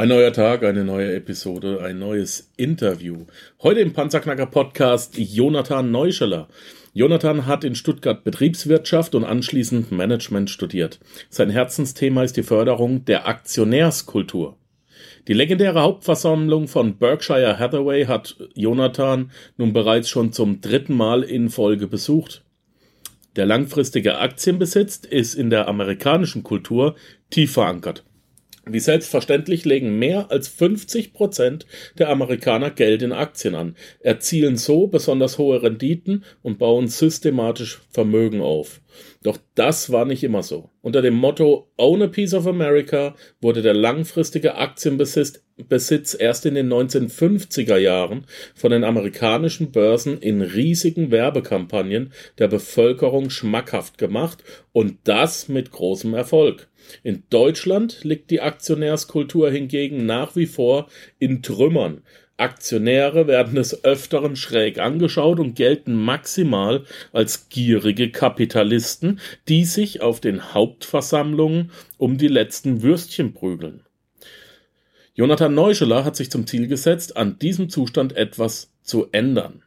Ein neuer Tag, eine neue Episode, ein neues Interview. Heute im Panzerknacker Podcast Jonathan Neuscheller. Jonathan hat in Stuttgart Betriebswirtschaft und anschließend Management studiert. Sein Herzensthema ist die Förderung der Aktionärskultur. Die legendäre Hauptversammlung von Berkshire Hathaway hat Jonathan nun bereits schon zum dritten Mal in Folge besucht. Der langfristige Aktienbesitz ist in der amerikanischen Kultur tief verankert. Wie selbstverständlich legen mehr als 50 Prozent der Amerikaner Geld in Aktien an, erzielen so besonders hohe Renditen und bauen systematisch Vermögen auf. Doch das war nicht immer so. Unter dem Motto Own a Piece of America wurde der langfristige Aktienbesitz Besitz erst in den 1950er Jahren von den amerikanischen Börsen in riesigen Werbekampagnen der Bevölkerung schmackhaft gemacht und das mit großem Erfolg. In Deutschland liegt die Aktionärskultur hingegen nach wie vor in Trümmern. Aktionäre werden des Öfteren schräg angeschaut und gelten maximal als gierige Kapitalisten, die sich auf den Hauptversammlungen um die letzten Würstchen prügeln. Jonathan Neuscheler hat sich zum Ziel gesetzt, an diesem Zustand etwas zu ändern.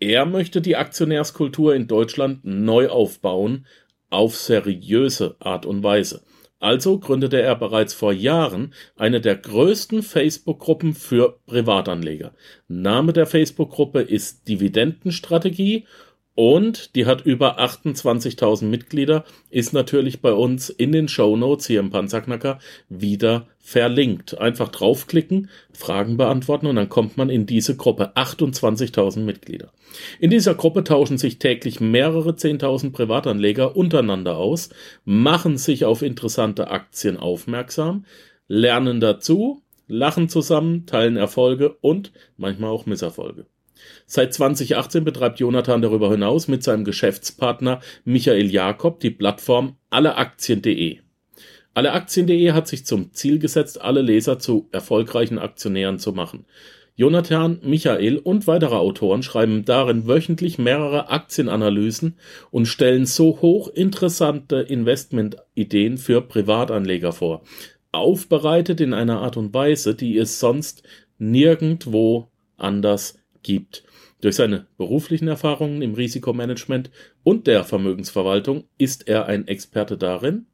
Er möchte die Aktionärskultur in Deutschland neu aufbauen, auf seriöse Art und Weise. Also gründete er bereits vor Jahren eine der größten Facebook-Gruppen für Privatanleger. Name der Facebook-Gruppe ist Dividendenstrategie und die hat über 28.000 Mitglieder, ist natürlich bei uns in den Show Notes hier im Panzerknacker wieder verlinkt. Einfach draufklicken, Fragen beantworten und dann kommt man in diese Gruppe. 28.000 Mitglieder. In dieser Gruppe tauschen sich täglich mehrere 10.000 Privatanleger untereinander aus, machen sich auf interessante Aktien aufmerksam, lernen dazu, lachen zusammen, teilen Erfolge und manchmal auch Misserfolge. Seit 2018 betreibt Jonathan darüber hinaus mit seinem Geschäftspartner Michael Jakob die Plattform alleaktien.de. Alleaktien.de hat sich zum Ziel gesetzt, alle Leser zu erfolgreichen Aktionären zu machen. Jonathan, Michael und weitere Autoren schreiben darin wöchentlich mehrere Aktienanalysen und stellen so hochinteressante Investmentideen für Privatanleger vor, aufbereitet in einer Art und Weise, die es sonst nirgendwo anders gibt. Durch seine beruflichen Erfahrungen im Risikomanagement und der Vermögensverwaltung ist er ein Experte darin,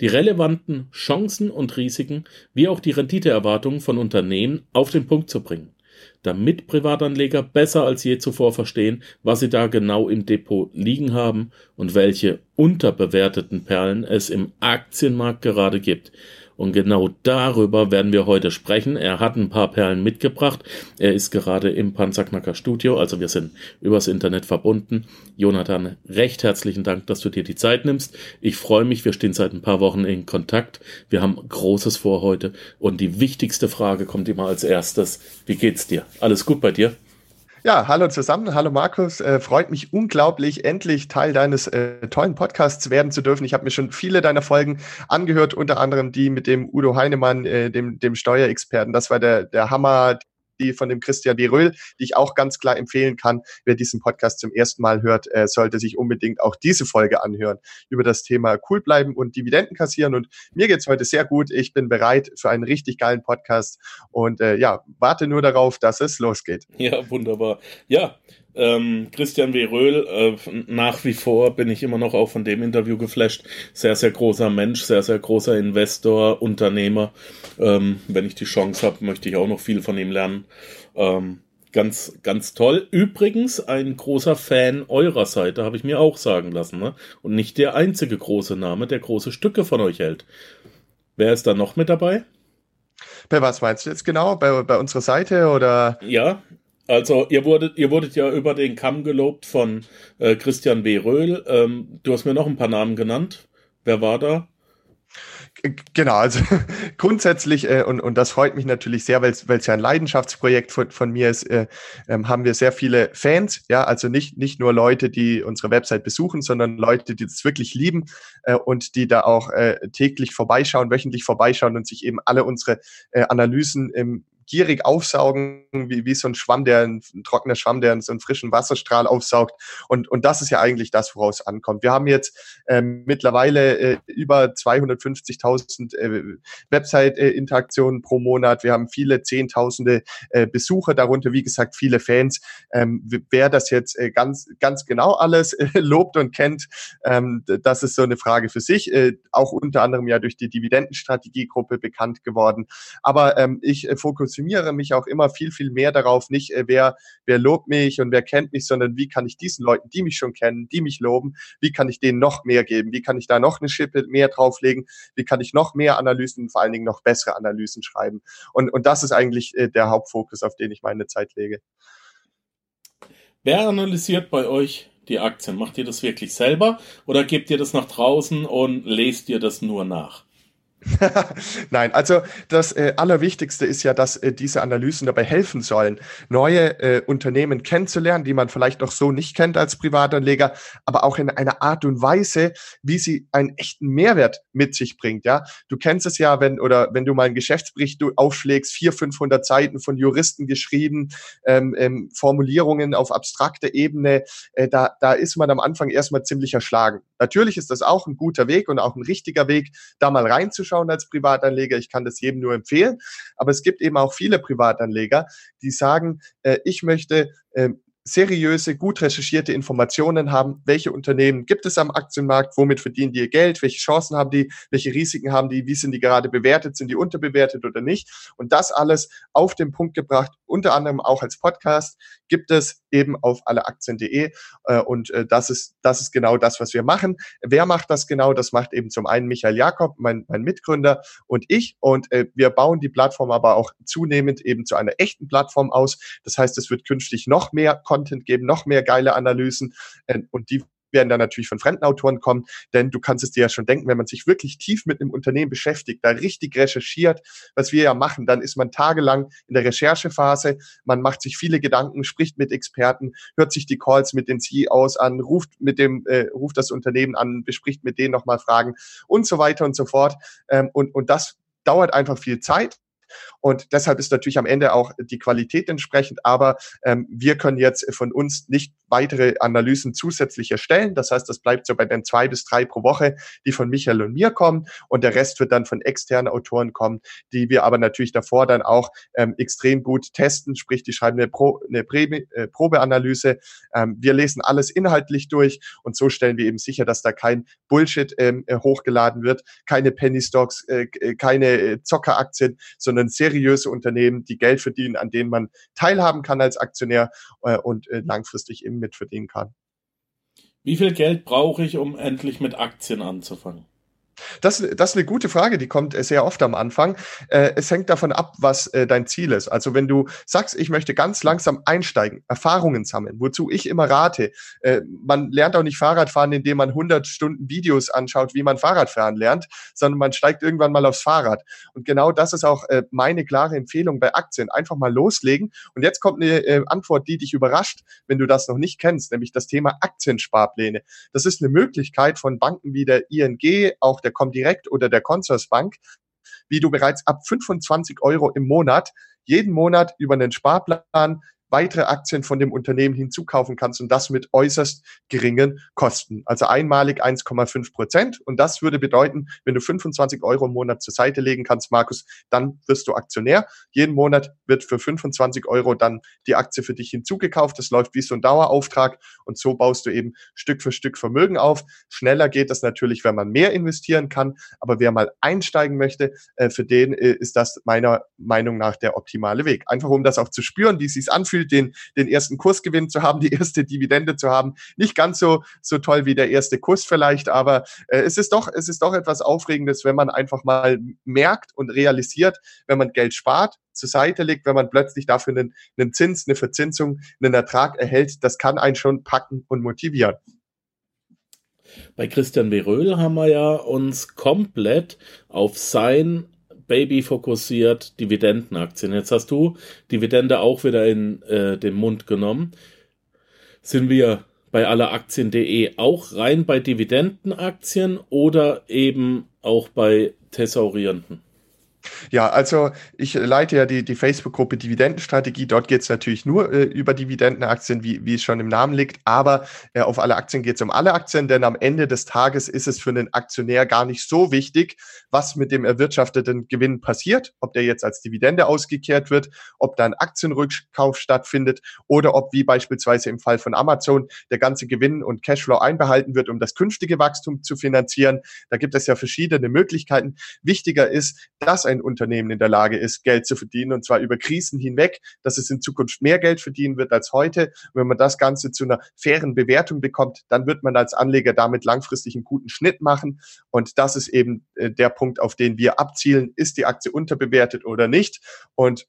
die relevanten Chancen und Risiken wie auch die Renditeerwartungen von Unternehmen auf den Punkt zu bringen, damit Privatanleger besser als je zuvor verstehen, was sie da genau im Depot liegen haben und welche unterbewerteten Perlen es im Aktienmarkt gerade gibt. Und genau darüber werden wir heute sprechen. Er hat ein paar Perlen mitgebracht. Er ist gerade im Panzerknacker Studio, also wir sind übers Internet verbunden. Jonathan, recht herzlichen Dank, dass du dir die Zeit nimmst. Ich freue mich, wir stehen seit ein paar Wochen in Kontakt. Wir haben Großes vor heute. Und die wichtigste Frage kommt immer als erstes. Wie geht's dir? Alles gut bei dir? Ja, hallo zusammen, hallo Markus. Äh, freut mich unglaublich, endlich Teil deines äh, tollen Podcasts werden zu dürfen. Ich habe mir schon viele deiner Folgen angehört, unter anderem die mit dem Udo Heinemann, äh, dem, dem Steuerexperten. Das war der, der Hammer die von dem Christian B. Röhl, die ich auch ganz klar empfehlen kann. Wer diesen Podcast zum ersten Mal hört, äh, sollte sich unbedingt auch diese Folge anhören über das Thema cool bleiben und Dividenden kassieren. Und mir geht's heute sehr gut. Ich bin bereit für einen richtig geilen Podcast und äh, ja, warte nur darauf, dass es losgeht. Ja, wunderbar. Ja, ähm, Christian W. Röhl, äh, nach wie vor bin ich immer noch auch von dem Interview geflasht. Sehr, sehr großer Mensch, sehr, sehr großer Investor, Unternehmer. Ähm, wenn ich die Chance habe, möchte ich auch noch viel von ihm lernen. Ähm, ganz, ganz toll. Übrigens ein großer Fan eurer Seite, habe ich mir auch sagen lassen. Ne? Und nicht der einzige große Name, der große Stücke von euch hält. Wer ist da noch mit dabei? Bei was meinst du jetzt genau? Bei, bei unserer Seite oder? Ja, also ihr wurdet, ihr wurdet ja über den Kamm gelobt von äh, Christian B. Röhl. Ähm, du hast mir noch ein paar Namen genannt. Wer war da? Genau, also grundsätzlich, äh, und, und das freut mich natürlich sehr, weil es ja ein Leidenschaftsprojekt von, von mir ist, äh, äh, haben wir sehr viele Fans, ja, also nicht, nicht nur Leute, die unsere Website besuchen, sondern Leute, die das wirklich lieben äh, und die da auch äh, täglich vorbeischauen, wöchentlich vorbeischauen und sich eben alle unsere äh, Analysen im gierig aufsaugen, wie, wie so ein Schwamm, der ein, ein trockener Schwamm, der so einen frischen Wasserstrahl aufsaugt. Und, und das ist ja eigentlich das, woraus es ankommt. Wir haben jetzt ähm, mittlerweile äh, über 250.000 äh, Website-Interaktionen pro Monat. Wir haben viele Zehntausende äh, Besucher, darunter wie gesagt viele Fans. Ähm, wer das jetzt äh, ganz, ganz genau alles äh, lobt und kennt, ähm, das ist so eine Frage für sich. Äh, auch unter anderem ja durch die Dividendenstrategiegruppe bekannt geworden. Aber ähm, ich äh, fokussiere mich auch immer viel, viel mehr darauf, nicht äh, wer, wer lobt mich und wer kennt mich, sondern wie kann ich diesen Leuten, die mich schon kennen, die mich loben, wie kann ich denen noch mehr geben? Wie kann ich da noch eine Schippe mehr drauflegen? Wie kann ich noch mehr Analysen, vor allen Dingen noch bessere Analysen schreiben? Und, und das ist eigentlich äh, der Hauptfokus, auf den ich meine Zeit lege. Wer analysiert bei euch die Aktien? Macht ihr das wirklich selber oder gebt ihr das nach draußen und lest ihr das nur nach? Nein, also das äh, Allerwichtigste ist ja, dass äh, diese Analysen dabei helfen sollen, neue äh, Unternehmen kennenzulernen, die man vielleicht noch so nicht kennt als Privatanleger, aber auch in einer Art und Weise, wie sie einen echten Mehrwert mit sich bringt. Ja, du kennst es ja, wenn oder wenn du mal einen Geschäftsbericht aufschlägst, vier, 500 Seiten von Juristen geschrieben, ähm, ähm, Formulierungen auf abstrakter Ebene, äh, da da ist man am Anfang erstmal ziemlich erschlagen. Natürlich ist das auch ein guter Weg und auch ein richtiger Weg, da mal reinzuschauen als Privatanleger. Ich kann das jedem nur empfehlen. Aber es gibt eben auch viele Privatanleger, die sagen, äh, ich möchte äh, seriöse, gut recherchierte Informationen haben, welche Unternehmen gibt es am Aktienmarkt, womit verdienen die ihr Geld, welche Chancen haben die, welche Risiken haben die, wie sind die gerade bewertet, sind die unterbewertet oder nicht. Und das alles auf den Punkt gebracht, unter anderem auch als Podcast, gibt es eben auf alleaktien.de. Äh, und äh, das ist, das ist genau das, was wir machen. Wer macht das genau? Das macht eben zum einen Michael Jakob, mein, mein Mitgründer und ich. Und äh, wir bauen die Plattform aber auch zunehmend eben zu einer echten Plattform aus. Das heißt, es wird künftig noch mehr Content geben, noch mehr geile Analysen äh, und die werden dann natürlich von fremden Autoren kommen, denn du kannst es dir ja schon denken, wenn man sich wirklich tief mit einem Unternehmen beschäftigt, da richtig recherchiert, was wir ja machen, dann ist man tagelang in der Recherchephase, man macht sich viele Gedanken, spricht mit Experten, hört sich die Calls mit den CEOs an, ruft mit dem, äh, ruft das Unternehmen an, bespricht mit denen nochmal Fragen und so weiter und so fort. Ähm, und, und das dauert einfach viel Zeit. Und deshalb ist natürlich am Ende auch die Qualität entsprechend. Aber ähm, wir können jetzt von uns nicht weitere Analysen zusätzlich erstellen. Das heißt, das bleibt so bei den zwei bis drei pro Woche, die von Michael und mir kommen. Und der Rest wird dann von externen Autoren kommen, die wir aber natürlich davor dann auch ähm, extrem gut testen. Sprich, die schreiben eine, Pro, eine Prä äh, Probeanalyse. Ähm, wir lesen alles inhaltlich durch und so stellen wir eben sicher, dass da kein Bullshit ähm, äh, hochgeladen wird, keine Penny Stocks, äh, äh keine äh, Zockeraktien, sondern seriöse Unternehmen, die Geld verdienen, an denen man teilhaben kann als Aktionär äh, und langfristig eben mitverdienen kann. Wie viel Geld brauche ich, um endlich mit Aktien anzufangen? Das, das ist eine gute Frage, die kommt äh, sehr oft am Anfang. Äh, es hängt davon ab, was äh, dein Ziel ist. Also wenn du sagst, ich möchte ganz langsam einsteigen, Erfahrungen sammeln, wozu ich immer rate, äh, man lernt auch nicht Fahrradfahren, indem man 100 Stunden Videos anschaut, wie man Fahrradfahren lernt, sondern man steigt irgendwann mal aufs Fahrrad. Und genau das ist auch äh, meine klare Empfehlung bei Aktien. Einfach mal loslegen. Und jetzt kommt eine äh, Antwort, die dich überrascht, wenn du das noch nicht kennst, nämlich das Thema Aktiensparpläne. Das ist eine Möglichkeit von Banken wie der ING, auch der Comdirect oder der Consorsbank, wie du bereits ab 25 Euro im Monat jeden Monat über einen Sparplan weitere Aktien von dem Unternehmen hinzukaufen kannst und das mit äußerst geringen Kosten. Also einmalig 1,5 Prozent. Und das würde bedeuten, wenn du 25 Euro im Monat zur Seite legen kannst, Markus, dann wirst du Aktionär. Jeden Monat wird für 25 Euro dann die Aktie für dich hinzugekauft. Das läuft wie so ein Dauerauftrag und so baust du eben Stück für Stück Vermögen auf. Schneller geht das natürlich, wenn man mehr investieren kann. Aber wer mal einsteigen möchte, äh, für den äh, ist das meiner Meinung nach der optimale Weg. Einfach um das auch zu spüren, wie es sich anfühlt anfühlt, den, den ersten Kursgewinn zu haben, die erste Dividende zu haben. Nicht ganz so, so toll wie der erste Kurs vielleicht, aber äh, es ist doch, es ist doch etwas Aufregendes, wenn man einfach mal merkt und realisiert, wenn man Geld spart, zur Seite legt, wenn man plötzlich dafür einen, einen Zins, eine Verzinsung, einen Ertrag erhält, das kann einen schon packen und motivieren. Bei Christian Beröhl haben wir ja uns komplett auf sein Baby fokussiert Dividendenaktien. Jetzt hast du Dividende auch wieder in äh, den Mund genommen. Sind wir bei alleraktien.de auch rein bei Dividendenaktien oder eben auch bei thesaurierenden? Ja, also ich leite ja die, die Facebook-Gruppe Dividendenstrategie. Dort geht es natürlich nur äh, über Dividendenaktien, wie, wie es schon im Namen liegt. Aber äh, auf alle Aktien geht es um alle Aktien, denn am Ende des Tages ist es für den Aktionär gar nicht so wichtig, was mit dem erwirtschafteten Gewinn passiert, ob der jetzt als Dividende ausgekehrt wird, ob da ein Aktienrückkauf stattfindet oder ob wie beispielsweise im Fall von Amazon der ganze Gewinn und Cashflow einbehalten wird, um das künftige Wachstum zu finanzieren. Da gibt es ja verschiedene Möglichkeiten. Wichtiger ist, dass ein Unternehmen in der Lage ist, Geld zu verdienen und zwar über Krisen hinweg, dass es in Zukunft mehr Geld verdienen wird als heute. Und wenn man das Ganze zu einer fairen Bewertung bekommt, dann wird man als Anleger damit langfristig einen guten Schnitt machen. Und das ist eben äh, der Punkt, auf den wir abzielen. Ist die Aktie unterbewertet oder nicht? Und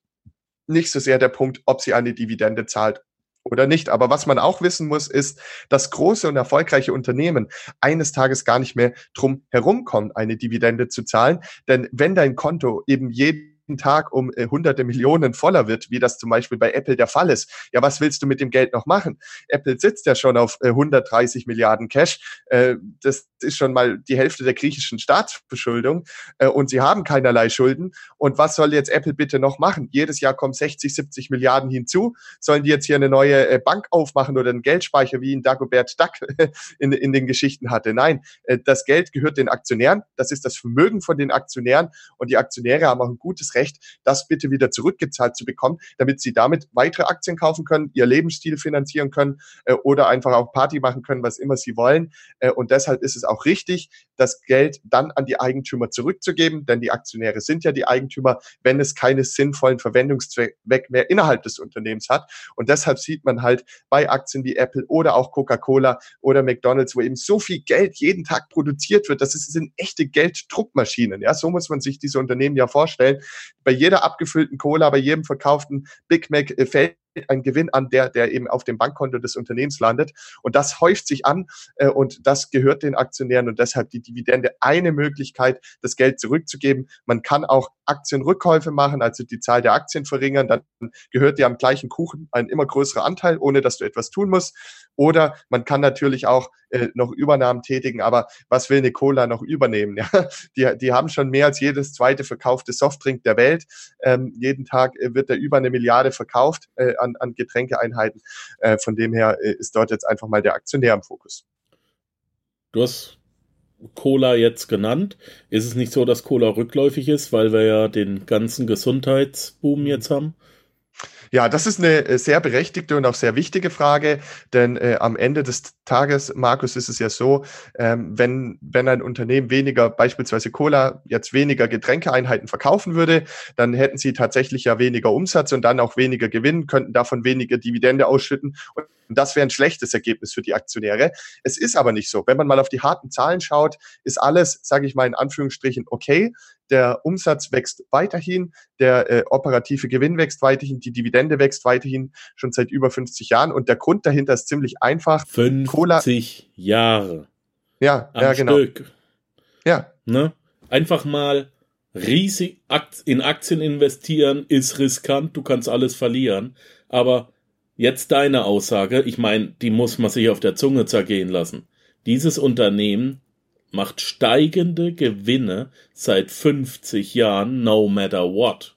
nicht so sehr der Punkt, ob sie eine Dividende zahlt oder nicht. Aber was man auch wissen muss, ist, dass große und erfolgreiche Unternehmen eines Tages gar nicht mehr drum herumkommen, eine Dividende zu zahlen. Denn wenn dein Konto eben jeden Tag um äh, hunderte Millionen voller wird, wie das zum Beispiel bei Apple der Fall ist. Ja, was willst du mit dem Geld noch machen? Apple sitzt ja schon auf äh, 130 Milliarden Cash. Äh, das ist schon mal die Hälfte der griechischen Staatsverschuldung äh, und sie haben keinerlei Schulden. Und was soll jetzt Apple bitte noch machen? Jedes Jahr kommen 60, 70 Milliarden hinzu. Sollen die jetzt hier eine neue äh, Bank aufmachen oder einen Geldspeicher, wie ihn Dagobert Duck in, in den Geschichten hatte? Nein, äh, das Geld gehört den Aktionären. Das ist das Vermögen von den Aktionären und die Aktionäre haben auch ein gutes Recht, das bitte wieder zurückgezahlt zu bekommen, damit sie damit weitere Aktien kaufen können, ihr Lebensstil finanzieren können äh, oder einfach auch Party machen können, was immer sie wollen. Äh, und deshalb ist es auch richtig, das Geld dann an die Eigentümer zurückzugeben, denn die Aktionäre sind ja die Eigentümer, wenn es keine sinnvollen Verwendungszweck mehr innerhalb des Unternehmens hat. Und deshalb sieht man halt bei Aktien wie Apple oder auch Coca-Cola oder McDonald's, wo eben so viel Geld jeden Tag produziert wird, das sind echte Gelddruckmaschinen. Ja, so muss man sich diese Unternehmen ja vorstellen bei jeder abgefüllten Cola, bei jedem verkauften Big Mac äh, fällt ein Gewinn an, der, der eben auf dem Bankkonto des Unternehmens landet. Und das häuft sich an äh, und das gehört den Aktionären und deshalb die Dividende eine Möglichkeit, das Geld zurückzugeben. Man kann auch Aktienrückkäufe machen, also die Zahl der Aktien verringern, dann gehört dir am gleichen Kuchen ein immer größerer Anteil, ohne dass du etwas tun musst. Oder man kann natürlich auch äh, noch Übernahmen tätigen, aber was will eine Cola noch übernehmen? Ja? Die, die haben schon mehr als jedes zweite verkaufte Softdrink der Welt. Ähm, jeden Tag äh, wird da über eine Milliarde verkauft äh, an, an Getränkeeinheiten. Äh, von dem her äh, ist dort jetzt einfach mal der Aktionär im Fokus. Du hast Cola jetzt genannt. Ist es nicht so, dass Cola rückläufig ist, weil wir ja den ganzen Gesundheitsboom mhm. jetzt haben? Ja, das ist eine äh, sehr berechtigte und auch sehr wichtige Frage, denn äh, am Ende des Tages, Markus, ist es ja so, ähm, wenn, wenn ein Unternehmen weniger, beispielsweise Cola, jetzt weniger Getränkeeinheiten verkaufen würde, dann hätten sie tatsächlich ja weniger Umsatz und dann auch weniger Gewinn, könnten davon weniger Dividende ausschütten und das wäre ein schlechtes Ergebnis für die Aktionäre. Es ist aber nicht so. Wenn man mal auf die harten Zahlen schaut, ist alles, sage ich mal in Anführungsstrichen, okay der Umsatz wächst weiterhin, der äh, operative Gewinn wächst weiterhin, die Dividende wächst weiterhin schon seit über 50 Jahren und der Grund dahinter ist ziemlich einfach. 50 Cola Jahre. Ja, am ja, genau. Stück. Ja. Ne? Einfach mal riesig in Aktien investieren ist riskant, du kannst alles verlieren, aber jetzt deine Aussage, ich meine, die muss man sich auf der Zunge zergehen lassen. Dieses Unternehmen macht steigende Gewinne seit 50 Jahren, no matter what.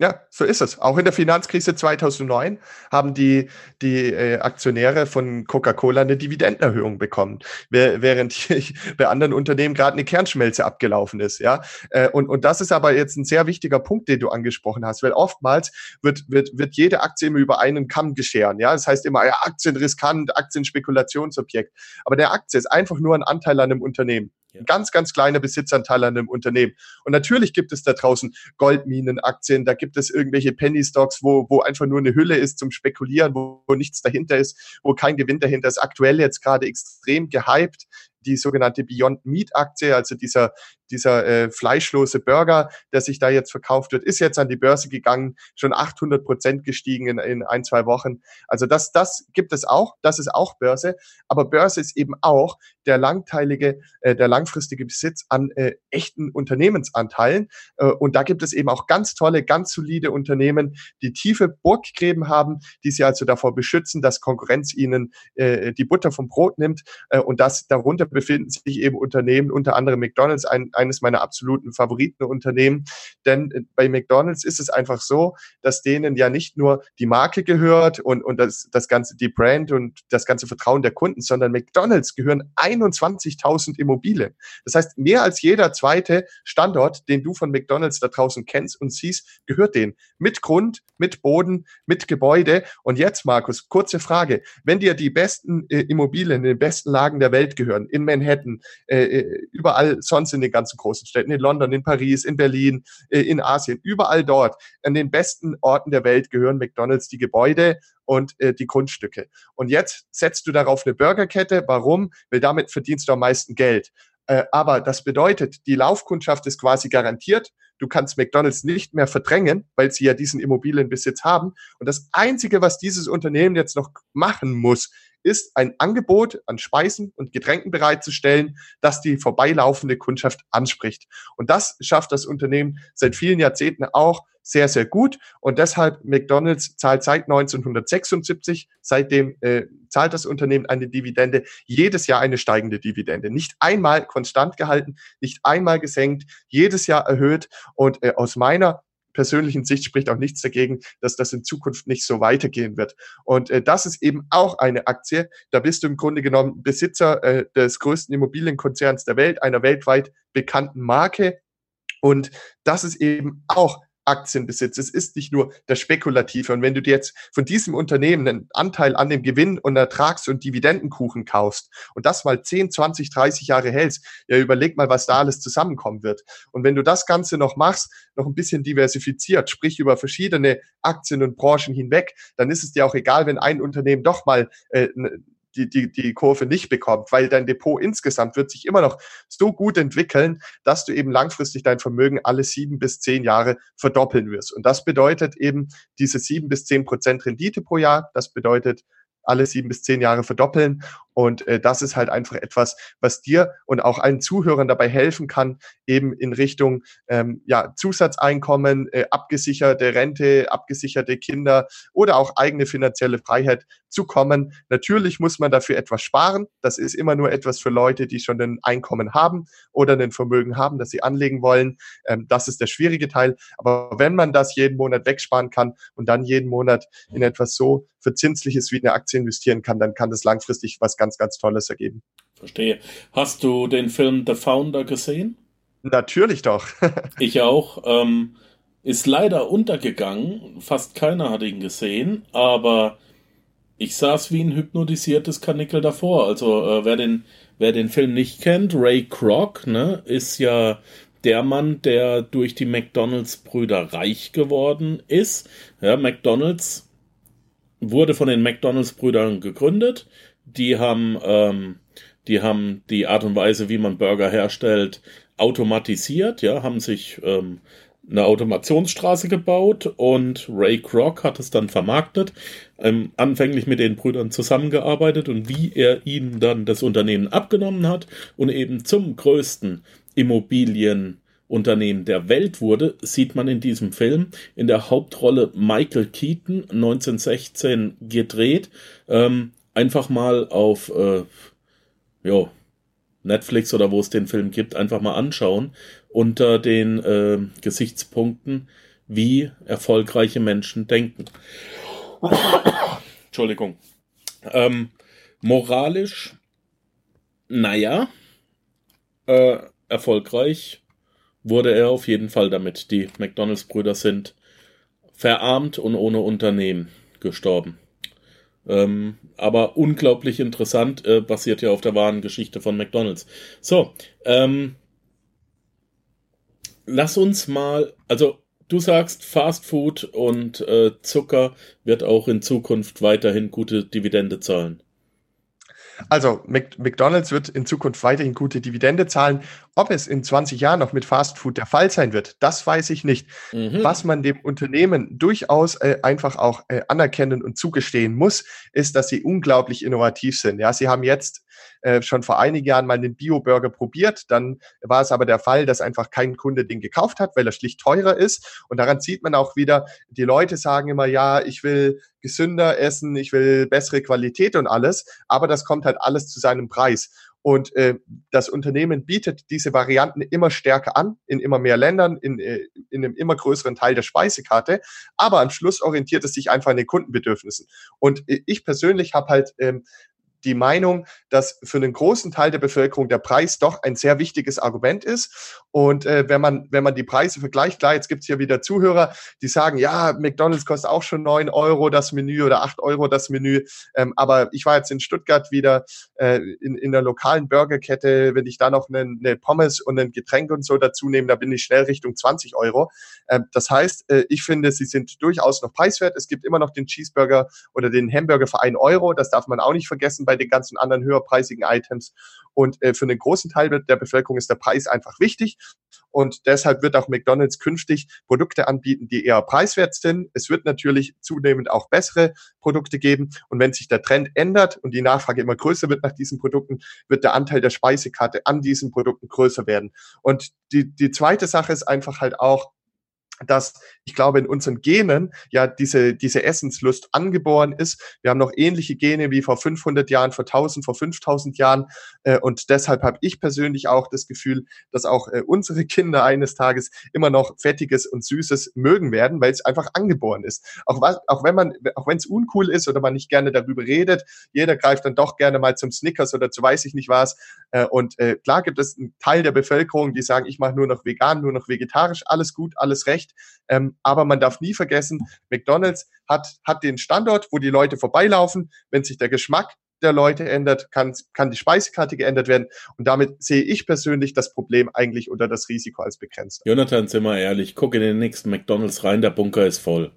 Ja, so ist es. Auch in der Finanzkrise 2009 haben die, die äh, Aktionäre von Coca-Cola eine Dividendenerhöhung bekommen, während bei anderen Unternehmen gerade eine Kernschmelze abgelaufen ist. Ja, äh, und, und das ist aber jetzt ein sehr wichtiger Punkt, den du angesprochen hast, weil oftmals wird, wird, wird jede Aktie immer über einen Kamm gescheren. Ja, das heißt immer, ja, Aktien riskant, Aktien Spekulationsobjekt. Aber der Aktie ist einfach nur ein Anteil an einem Unternehmen. Ein ganz, ganz kleiner Besitzanteil an einem Unternehmen. Und natürlich gibt es da draußen Goldminenaktien, da gibt es irgendwelche Penny Stocks, wo, wo einfach nur eine Hülle ist zum Spekulieren, wo, wo nichts dahinter ist, wo kein Gewinn dahinter ist. Aktuell jetzt gerade extrem gehypt die sogenannte Beyond Meat Aktie, also dieser, dieser äh, fleischlose Burger, der sich da jetzt verkauft wird, ist jetzt an die Börse gegangen, schon 800 Prozent gestiegen in, in ein, zwei Wochen. Also das, das gibt es auch, das ist auch Börse, aber Börse ist eben auch der langteilige, äh, der langfristige Besitz an äh, echten Unternehmensanteilen. Äh, und da gibt es eben auch ganz tolle, ganz solide Unternehmen, die tiefe Burggräben haben, die sie also davor beschützen, dass Konkurrenz ihnen äh, die Butter vom Brot nimmt. Äh, und das darunter befinden sich eben Unternehmen, unter anderem McDonald's, ein, eines meiner absoluten Favoritenunternehmen. Denn äh, bei McDonald's ist es einfach so, dass denen ja nicht nur die Marke gehört und, und das, das ganze, die Brand und das ganze Vertrauen der Kunden, sondern McDonald's gehören 21.000 Immobilien. Das heißt, mehr als jeder zweite Standort, den du von McDonald's da draußen kennst und siehst, gehört denen. Mit Grund, mit Boden, mit Gebäude. Und jetzt, Markus, kurze Frage. Wenn dir die besten äh, Immobilien in den besten Lagen der Welt gehören, in Manhattan, äh, äh, überall sonst in den ganzen großen Städten, in London, in Paris, in Berlin, äh, in Asien, überall dort, an den besten Orten der Welt gehören McDonald's die Gebäude und äh, die Grundstücke. Und jetzt setzt du darauf eine Burgerkette. Warum? Weil damit verdienst du am meisten Geld. Äh, aber das bedeutet, die Laufkundschaft ist quasi garantiert. Du kannst McDonald's nicht mehr verdrängen, weil sie ja diesen Immobilienbesitz haben. Und das Einzige, was dieses Unternehmen jetzt noch machen muss, ist ein Angebot an Speisen und Getränken bereitzustellen, das die vorbeilaufende Kundschaft anspricht. Und das schafft das Unternehmen seit vielen Jahrzehnten auch sehr, sehr gut. Und deshalb McDonald's zahlt seit 1976, seitdem äh, zahlt das Unternehmen eine Dividende, jedes Jahr eine steigende Dividende. Nicht einmal konstant gehalten, nicht einmal gesenkt, jedes Jahr erhöht. Und äh, aus meiner persönlichen Sicht spricht auch nichts dagegen, dass das in Zukunft nicht so weitergehen wird. Und äh, das ist eben auch eine Aktie. Da bist du im Grunde genommen Besitzer äh, des größten Immobilienkonzerns der Welt, einer weltweit bekannten Marke. Und das ist eben auch Aktienbesitz. Es ist nicht nur der spekulative. Und wenn du dir jetzt von diesem Unternehmen einen Anteil an dem Gewinn und Ertrags- und Dividendenkuchen kaufst und das mal 10, 20, 30 Jahre hältst, ja, überleg mal, was da alles zusammenkommen wird. Und wenn du das Ganze noch machst, noch ein bisschen diversifiziert, sprich über verschiedene Aktien und Branchen hinweg, dann ist es dir auch egal, wenn ein Unternehmen doch mal äh, die, die, die Kurve nicht bekommt, weil dein Depot insgesamt wird sich immer noch so gut entwickeln, dass du eben langfristig dein Vermögen alle sieben bis zehn Jahre verdoppeln wirst. Und das bedeutet eben diese sieben bis zehn Prozent Rendite pro Jahr. Das bedeutet alle sieben bis zehn Jahre verdoppeln. Und äh, das ist halt einfach etwas, was dir und auch allen Zuhörern dabei helfen kann, eben in Richtung ähm, ja, Zusatzeinkommen, äh, abgesicherte Rente, abgesicherte Kinder oder auch eigene finanzielle Freiheit zu kommen. Natürlich muss man dafür etwas sparen. Das ist immer nur etwas für Leute, die schon ein Einkommen haben oder ein Vermögen haben, das sie anlegen wollen. Ähm, das ist der schwierige Teil. Aber wenn man das jeden Monat wegsparen kann und dann jeden Monat in etwas so verzinsliches wie eine Aktie investieren kann, dann kann das langfristig was ganz ganz, ganz Tolles ergeben. Verstehe. Hast du den Film The Founder gesehen? Natürlich doch. ich auch. Ähm, ist leider untergegangen. Fast keiner hat ihn gesehen, aber ich saß wie ein hypnotisiertes Kanickel davor. Also äh, wer den wer den Film nicht kennt, Ray Kroc, ne, ist ja der Mann, der durch die McDonalds-Brüder reich geworden ist. Ja, McDonalds wurde von den McDonalds-Brüdern gegründet die haben, ähm, die haben die Art und Weise, wie man Burger herstellt, automatisiert, ja, haben sich ähm, eine Automationsstraße gebaut und Ray Kroc hat es dann vermarktet, ähm, anfänglich mit den Brüdern zusammengearbeitet und wie er ihnen dann das Unternehmen abgenommen hat und eben zum größten Immobilienunternehmen der Welt wurde, sieht man in diesem Film in der Hauptrolle Michael Keaton, 1916 gedreht. Ähm, einfach mal auf äh, jo, Netflix oder wo es den Film gibt, einfach mal anschauen unter den äh, Gesichtspunkten, wie erfolgreiche Menschen denken. Entschuldigung. Ähm, moralisch, naja, äh, erfolgreich wurde er auf jeden Fall damit. Die McDonalds-Brüder sind verarmt und ohne Unternehmen gestorben. Ähm, aber unglaublich interessant, äh, basiert ja auf der wahren Geschichte von McDonald's. So, ähm, lass uns mal, also du sagst, Fast Food und äh, Zucker wird auch in Zukunft weiterhin gute Dividende zahlen. Also McDonald's wird in Zukunft weiterhin gute Dividende zahlen. Ob es in 20 Jahren noch mit Fast Food der Fall sein wird, das weiß ich nicht. Mhm. Was man dem Unternehmen durchaus äh, einfach auch äh, anerkennen und zugestehen muss, ist, dass sie unglaublich innovativ sind. Ja, sie haben jetzt äh, schon vor einigen Jahren mal den Bio-Burger probiert. Dann war es aber der Fall, dass einfach kein Kunde den gekauft hat, weil er schlicht teurer ist. Und daran sieht man auch wieder, die Leute sagen immer, ja, ich will gesünder essen, ich will bessere Qualität und alles, aber das kommt halt alles zu seinem Preis. Und äh, das Unternehmen bietet diese Varianten immer stärker an, in immer mehr Ländern, in, äh, in einem immer größeren Teil der Speisekarte. Aber am Schluss orientiert es sich einfach an den Kundenbedürfnissen. Und äh, ich persönlich habe halt ähm, die Meinung, dass für einen großen Teil der Bevölkerung der Preis doch ein sehr wichtiges Argument ist. Und äh, wenn man wenn man die Preise vergleicht, klar, jetzt gibt es hier wieder Zuhörer, die sagen, ja, McDonald's kostet auch schon neun Euro das Menü oder acht Euro das Menü. Ähm, aber ich war jetzt in Stuttgart wieder äh, in, in der lokalen Burgerkette, wenn ich da noch eine, eine Pommes und ein Getränk und so dazu nehme, da bin ich schnell Richtung 20 Euro. Ähm, das heißt, äh, ich finde, sie sind durchaus noch preiswert. Es gibt immer noch den Cheeseburger oder den Hamburger für ein Euro. Das darf man auch nicht vergessen bei den ganzen anderen höherpreisigen Items. Und äh, für einen großen Teil der Bevölkerung ist der Preis einfach wichtig. Und deshalb wird auch McDonald's künftig Produkte anbieten, die eher preiswert sind. Es wird natürlich zunehmend auch bessere Produkte geben. Und wenn sich der Trend ändert und die Nachfrage immer größer wird nach diesen Produkten, wird der Anteil der Speisekarte an diesen Produkten größer werden. Und die, die zweite Sache ist einfach halt auch, dass ich glaube, in unseren Genen ja diese, diese Essenslust angeboren ist. Wir haben noch ähnliche Gene wie vor 500 Jahren, vor 1000, vor 5000 Jahren. Äh, und deshalb habe ich persönlich auch das Gefühl, dass auch äh, unsere Kinder eines Tages immer noch Fettiges und Süßes mögen werden, weil es einfach angeboren ist. Auch, was, auch wenn man, auch wenn es uncool ist oder man nicht gerne darüber redet, jeder greift dann doch gerne mal zum Snickers oder zu weiß ich nicht was. Äh, und klar gibt es einen Teil der Bevölkerung, die sagen, ich mache nur noch vegan, nur noch vegetarisch, alles gut, alles recht nicht. Ähm, aber man darf nie vergessen, McDonald's hat, hat den Standort, wo die Leute vorbeilaufen. Wenn sich der Geschmack der Leute ändert, kann, kann die Speisekarte geändert werden. Und damit sehe ich persönlich das Problem eigentlich unter das Risiko als begrenzt. Jonathan, sind wir ehrlich, guck in den nächsten McDonalds rein, der Bunker ist voll.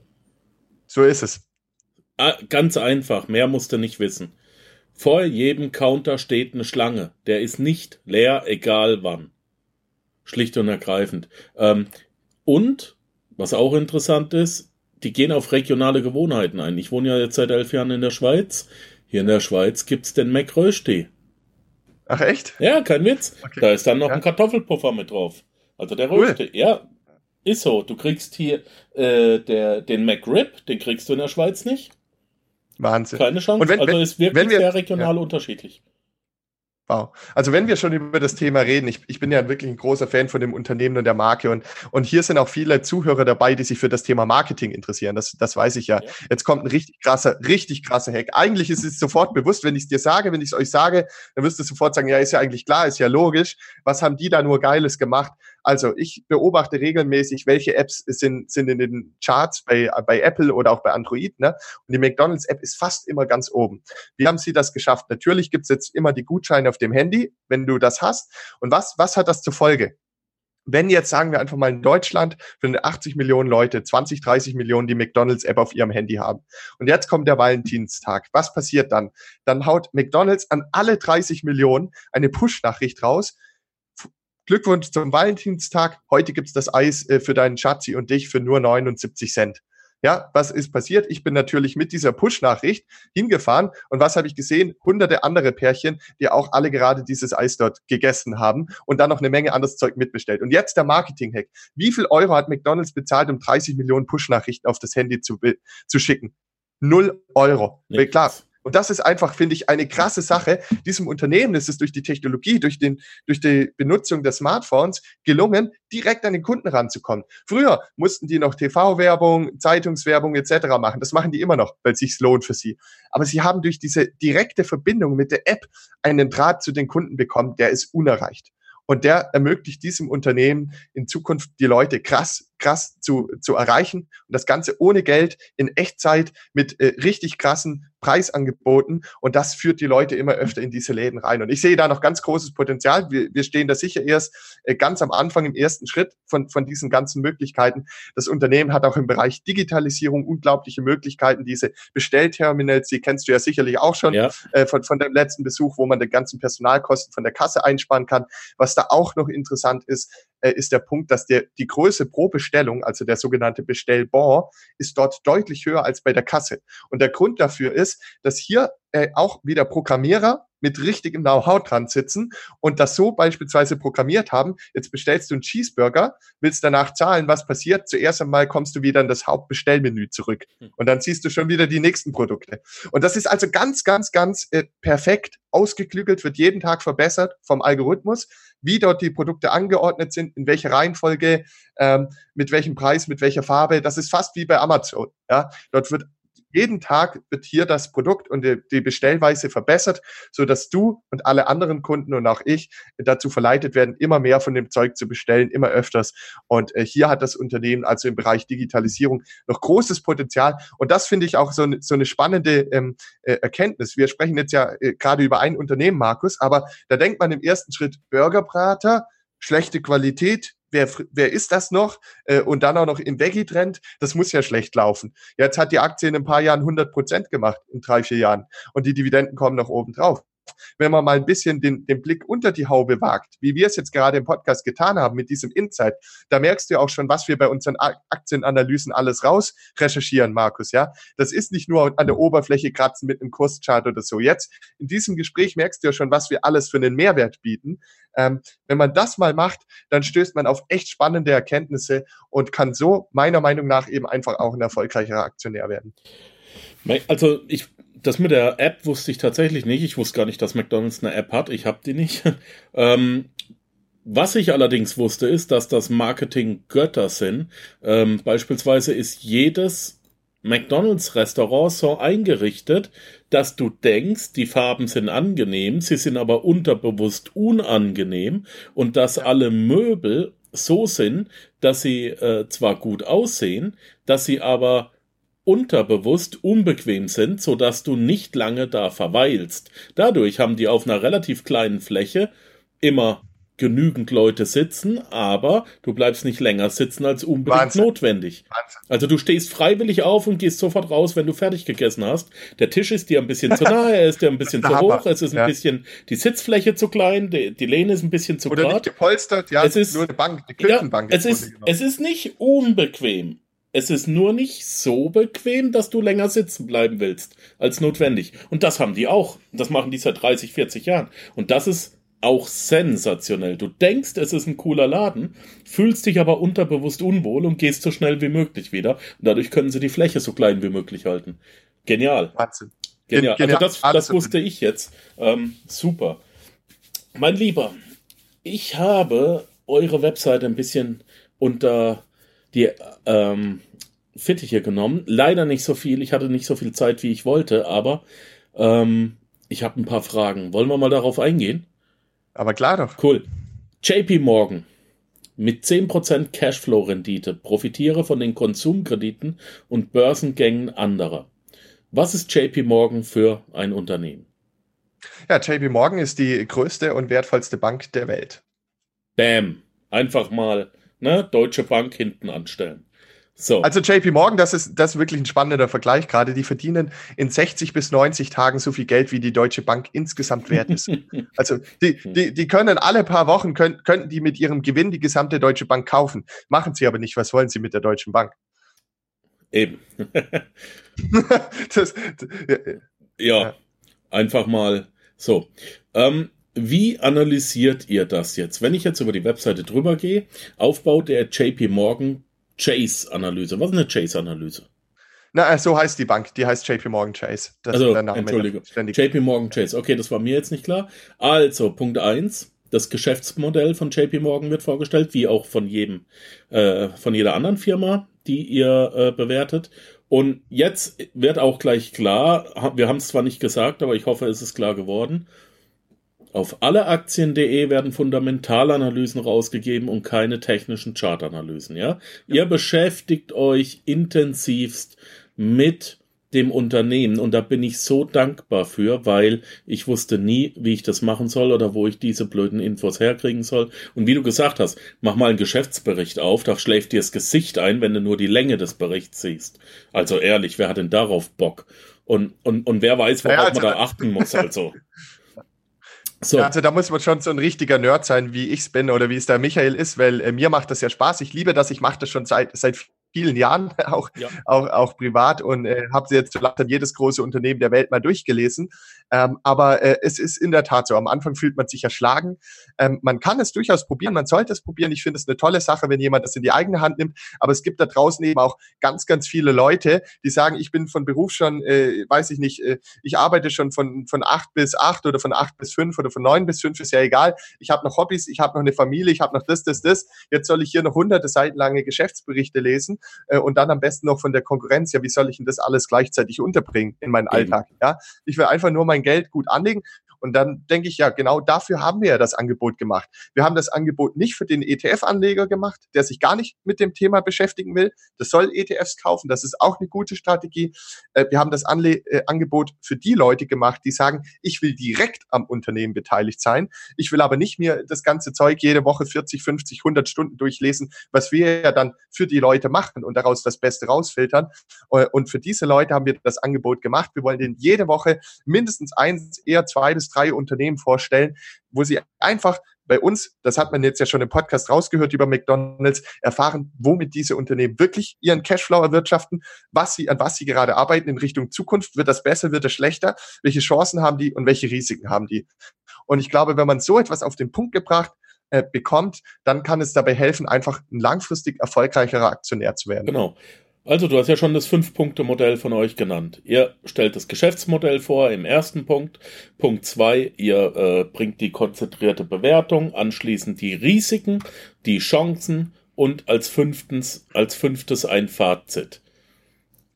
So ist es. Ah, ganz einfach, mehr musst du nicht wissen. Vor jedem Counter steht eine Schlange. Der ist nicht leer, egal wann. Schlicht und ergreifend. Ähm, und was auch interessant ist, die gehen auf regionale Gewohnheiten ein. Ich wohne ja jetzt seit elf Jahren in der Schweiz. Hier in der Schweiz gibt es den McRösti. Ach echt? Ja, kein Witz. Okay. Da ist dann noch ja. ein Kartoffelpuffer mit drauf. Also der Rösti. Cool. Ja, ist so. Du kriegst hier äh, der, den McRib, den kriegst du in der Schweiz nicht. Wahnsinn. Keine Chance. Wenn, also ist wirklich wir, sehr regional ja. unterschiedlich. Wow. Also wenn wir schon über das Thema reden, ich, ich bin ja wirklich ein großer Fan von dem Unternehmen und der Marke und, und hier sind auch viele Zuhörer dabei, die sich für das Thema Marketing interessieren. Das, das weiß ich ja. ja. Jetzt kommt ein richtig krasser, richtig krasser Hack. Eigentlich ist es sofort bewusst, wenn ich es dir sage, wenn ich es euch sage, dann wirst du sofort sagen, ja, ist ja eigentlich klar, ist ja logisch. Was haben die da nur Geiles gemacht? Also ich beobachte regelmäßig, welche Apps sind, sind in den Charts bei, bei Apple oder auch bei Android. Ne? Und die McDonald's-App ist fast immer ganz oben. Wie haben sie das geschafft? Natürlich gibt's jetzt immer die Gutscheine auf dem Handy, wenn du das hast. Und was, was hat das zur Folge? wenn jetzt sagen wir einfach mal in Deutschland für 80 Millionen Leute, 20, 30 Millionen die McDonalds-App auf ihrem Handy haben. Und jetzt kommt der Valentinstag. Was passiert dann? Dann haut McDonalds an alle 30 Millionen eine Push-Nachricht raus. Glückwunsch zum Valentinstag. Heute gibt's das Eis äh, für deinen Schatzi und dich für nur 79 Cent. Ja, was ist passiert? Ich bin natürlich mit dieser Push-Nachricht hingefahren und was habe ich gesehen? Hunderte andere Pärchen, die auch alle gerade dieses Eis dort gegessen haben und dann noch eine Menge anderes Zeug mitbestellt. Und jetzt der Marketing-Hack. Wie viel Euro hat McDonalds bezahlt, um 30 Millionen Push-Nachrichten auf das Handy zu, zu schicken? Null Euro. Nichts. Klar, und das ist einfach, finde ich, eine krasse Sache. Diesem Unternehmen ist es durch die Technologie, durch, den, durch die Benutzung der Smartphones gelungen, direkt an den Kunden ranzukommen. Früher mussten die noch TV-Werbung, Zeitungswerbung etc. machen. Das machen die immer noch, weil es sich lohnt für sie. Aber sie haben durch diese direkte Verbindung mit der App einen Draht zu den Kunden bekommen, der ist unerreicht. Und der ermöglicht diesem Unternehmen in Zukunft die Leute krass krass zu, zu erreichen. Und das Ganze ohne Geld, in Echtzeit, mit äh, richtig krassen Preisangeboten. Und das führt die Leute immer öfter in diese Läden rein. Und ich sehe da noch ganz großes Potenzial. Wir, wir stehen da sicher erst äh, ganz am Anfang, im ersten Schritt von, von diesen ganzen Möglichkeiten. Das Unternehmen hat auch im Bereich Digitalisierung unglaubliche Möglichkeiten. Diese Bestellterminals, die kennst du ja sicherlich auch schon ja. äh, von, von dem letzten Besuch, wo man die ganzen Personalkosten von der Kasse einsparen kann. Was da auch noch interessant ist, äh, ist der Punkt, dass der, die Größe pro Bestellung, also der sogenannte Bestellbon, ist dort deutlich höher als bei der Kasse. Und der Grund dafür ist, dass hier äh, auch wieder Programmierer mit richtigem Know-how dran sitzen und das so beispielsweise programmiert haben. Jetzt bestellst du einen Cheeseburger, willst danach zahlen, was passiert? Zuerst einmal kommst du wieder in das Hauptbestellmenü zurück hm. und dann siehst du schon wieder die nächsten Produkte. Und das ist also ganz, ganz, ganz äh, perfekt ausgeklügelt, wird jeden Tag verbessert vom Algorithmus, wie dort die Produkte angeordnet sind, in welcher Reihenfolge, ähm, mit welchem Preis, mit welcher Farbe. Das ist fast wie bei Amazon. Ja, dort wird jeden Tag wird hier das Produkt und die, Bestellweise verbessert, so dass du und alle anderen Kunden und auch ich dazu verleitet werden, immer mehr von dem Zeug zu bestellen, immer öfters. Und äh, hier hat das Unternehmen also im Bereich Digitalisierung noch großes Potenzial. Und das finde ich auch so, so eine spannende ähm, äh, Erkenntnis. Wir sprechen jetzt ja äh, gerade über ein Unternehmen, Markus, aber da denkt man im ersten Schritt Burgerbrater, schlechte Qualität, wer, wer ist das noch? Äh, und dann auch noch im Veggie-Trend, das muss ja schlecht laufen. Jetzt hat die Aktie in ein paar Jahren 100 Prozent gemacht, in drei, vier Jahren. Und die Dividenden kommen noch oben drauf wenn man mal ein bisschen den, den Blick unter die Haube wagt, wie wir es jetzt gerade im Podcast getan haben mit diesem Insight, da merkst du auch schon, was wir bei unseren Aktienanalysen alles raus recherchieren, Markus, ja. Das ist nicht nur an der Oberfläche kratzen mit einem Kurschart oder so. Jetzt in diesem Gespräch merkst du ja schon, was wir alles für einen Mehrwert bieten. Ähm, wenn man das mal macht, dann stößt man auf echt spannende Erkenntnisse und kann so meiner Meinung nach eben einfach auch ein erfolgreicherer Aktionär werden. Also ich das mit der App wusste ich tatsächlich nicht. Ich wusste gar nicht, dass McDonald's eine App hat. Ich habe die nicht. ähm, was ich allerdings wusste, ist, dass das Marketing-Götter sind. Ähm, beispielsweise ist jedes McDonald's-Restaurant so eingerichtet, dass du denkst, die Farben sind angenehm, sie sind aber unterbewusst unangenehm und dass alle Möbel so sind, dass sie äh, zwar gut aussehen, dass sie aber unterbewusst unbequem sind, sodass du nicht lange da verweilst. Dadurch haben die auf einer relativ kleinen Fläche immer genügend Leute sitzen, aber du bleibst nicht länger sitzen als unbedingt Wahnsinn. notwendig. Wahnsinn. Also du stehst freiwillig auf und gehst sofort raus, wenn du fertig gegessen hast. Der Tisch ist dir ein bisschen zu nahe, er ist dir ein bisschen zu hoch, es ist ein ja. bisschen die Sitzfläche zu klein, die, die Lehne ist ein bisschen zu Oder grad. nicht gepolstert, ja, es ist nur eine Bank, eine Küchenbank. Ja, es ist, es ist nicht unbequem. Es ist nur nicht so bequem, dass du länger sitzen bleiben willst als notwendig. Und das haben die auch. Das machen die seit 30, 40 Jahren. Und das ist auch sensationell. Du denkst, es ist ein cooler Laden, fühlst dich aber unterbewusst unwohl und gehst so schnell wie möglich wieder. Und dadurch können sie die Fläche so klein wie möglich halten. Genial. Wahnsinn. Genial. Also das, das wusste ich jetzt. Ähm, super. Mein Lieber, ich habe eure Webseite ein bisschen unter die ähm, Fittiche genommen. Leider nicht so viel. Ich hatte nicht so viel Zeit, wie ich wollte, aber ähm, ich habe ein paar Fragen. Wollen wir mal darauf eingehen? Aber klar doch. Cool. JP Morgan mit 10% Cashflow-Rendite profitiere von den Konsumkrediten und Börsengängen anderer. Was ist JP Morgan für ein Unternehmen? Ja, JP Morgan ist die größte und wertvollste Bank der Welt. Bam. Einfach mal ne, Deutsche Bank hinten anstellen. So. Also JP Morgan, das ist, das ist wirklich ein spannender Vergleich gerade. Die verdienen in 60 bis 90 Tagen so viel Geld, wie die Deutsche Bank insgesamt wert ist. also die, die, die können alle paar Wochen, können, könnten die mit ihrem Gewinn die gesamte Deutsche Bank kaufen. Machen sie aber nicht. Was wollen sie mit der Deutschen Bank? Eben. das, ja, ja, einfach mal so. Ähm, wie analysiert ihr das jetzt? Wenn ich jetzt über die Webseite drüber gehe, Aufbau der JP Morgan Chase Analyse. Was ist eine Chase Analyse? Na, äh, so heißt die Bank. Die heißt JP Morgan Chase. Das also, Entschuldigung. JP Morgan Chase. Okay, das war mir jetzt nicht klar. Also, Punkt 1. Das Geschäftsmodell von JP Morgan wird vorgestellt, wie auch von jedem, äh, von jeder anderen Firma, die ihr äh, bewertet. Und jetzt wird auch gleich klar, wir haben es zwar nicht gesagt, aber ich hoffe, es ist klar geworden. Auf alleaktien.de werden Fundamentalanalysen rausgegeben und keine technischen Chartanalysen, ja? ja? Ihr beschäftigt euch intensivst mit dem Unternehmen und da bin ich so dankbar für, weil ich wusste nie, wie ich das machen soll oder wo ich diese blöden Infos herkriegen soll. Und wie du gesagt hast, mach mal einen Geschäftsbericht auf, da schläft dir das Gesicht ein, wenn du nur die Länge des Berichts siehst. Also ehrlich, wer hat denn darauf Bock? Und, und, und wer weiß, worauf ja, also, man da achten muss, also. So. Ja, also da muss man schon so ein richtiger Nerd sein, wie ich es bin oder wie es der Michael ist, weil äh, mir macht das ja Spaß. Ich liebe das, ich mache das schon seit, seit vielen Jahren, auch, ja. auch, auch privat und äh, habe sie jetzt langsam jedes große Unternehmen der Welt mal durchgelesen. Ähm, aber äh, es ist in der Tat so. Am Anfang fühlt man sich erschlagen. Ähm, man kann es durchaus probieren, man sollte es probieren. Ich finde es eine tolle Sache, wenn jemand das in die eigene Hand nimmt. Aber es gibt da draußen eben auch ganz, ganz viele Leute, die sagen, ich bin von Beruf schon, äh, weiß ich nicht, äh, ich arbeite schon von, von acht bis acht oder von acht bis fünf oder von neun bis fünf, ist ja egal. Ich habe noch Hobbys, ich habe noch eine Familie, ich habe noch das, das, das. Jetzt soll ich hier noch hunderte Seiten lange Geschäftsberichte lesen äh, und dann am besten noch von der Konkurrenz. Ja, wie soll ich denn das alles gleichzeitig unterbringen in meinen Alltag? Ja, ich will einfach nur mein mein Geld gut anlegen. Und dann denke ich, ja, genau dafür haben wir ja das Angebot gemacht. Wir haben das Angebot nicht für den ETF-Anleger gemacht, der sich gar nicht mit dem Thema beschäftigen will. Das soll ETFs kaufen. Das ist auch eine gute Strategie. Äh, wir haben das Anle äh, Angebot für die Leute gemacht, die sagen, ich will direkt am Unternehmen beteiligt sein. Ich will aber nicht mir das ganze Zeug jede Woche 40, 50, 100 Stunden durchlesen, was wir ja dann für die Leute machen und daraus das Beste rausfiltern. Äh, und für diese Leute haben wir das Angebot gemacht. Wir wollen denen jede Woche mindestens eins, eher zwei bis drei Unternehmen vorstellen, wo sie einfach bei uns, das hat man jetzt ja schon im Podcast rausgehört über McDonald's, erfahren, womit diese Unternehmen wirklich ihren Cashflow erwirtschaften, was sie, an was sie gerade arbeiten in Richtung Zukunft. Wird das besser, wird das schlechter? Welche Chancen haben die und welche Risiken haben die? Und ich glaube, wenn man so etwas auf den Punkt gebracht äh, bekommt, dann kann es dabei helfen, einfach ein langfristig erfolgreicherer Aktionär zu werden. Genau. Also, du hast ja schon das Fünf-Punkte-Modell von euch genannt. Ihr stellt das Geschäftsmodell vor im ersten Punkt. Punkt zwei, ihr äh, bringt die konzentrierte Bewertung, anschließend die Risiken, die Chancen und als fünftens, als fünftes ein Fazit.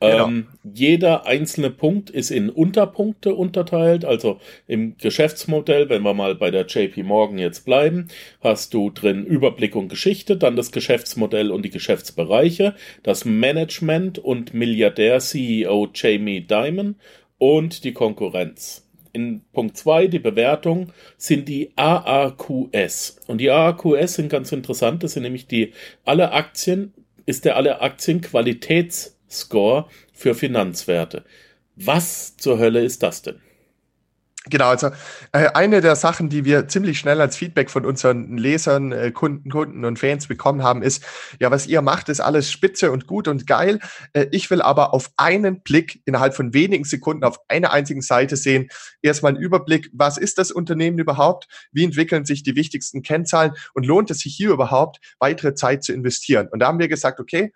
Genau. Ähm, jeder einzelne Punkt ist in Unterpunkte unterteilt. Also im Geschäftsmodell, wenn wir mal bei der JP Morgan jetzt bleiben, hast du drin Überblick und Geschichte, dann das Geschäftsmodell und die Geschäftsbereiche, das Management und Milliardär-CEO Jamie Dimon und die Konkurrenz. In Punkt 2, die Bewertung, sind die AAQS. Und die AAQS sind ganz interessant, das sind nämlich die alle Aktien, ist der alle Aktien Qualitäts Score für Finanzwerte. Was zur Hölle ist das denn? Genau, also äh, eine der Sachen, die wir ziemlich schnell als Feedback von unseren Lesern, äh, Kunden, Kunden und Fans bekommen haben, ist, ja, was ihr macht, ist alles spitze und gut und geil. Äh, ich will aber auf einen Blick innerhalb von wenigen Sekunden auf einer einzigen Seite sehen, erstmal einen Überblick, was ist das Unternehmen überhaupt, wie entwickeln sich die wichtigsten Kennzahlen und lohnt es sich hier überhaupt, weitere Zeit zu investieren. Und da haben wir gesagt, okay,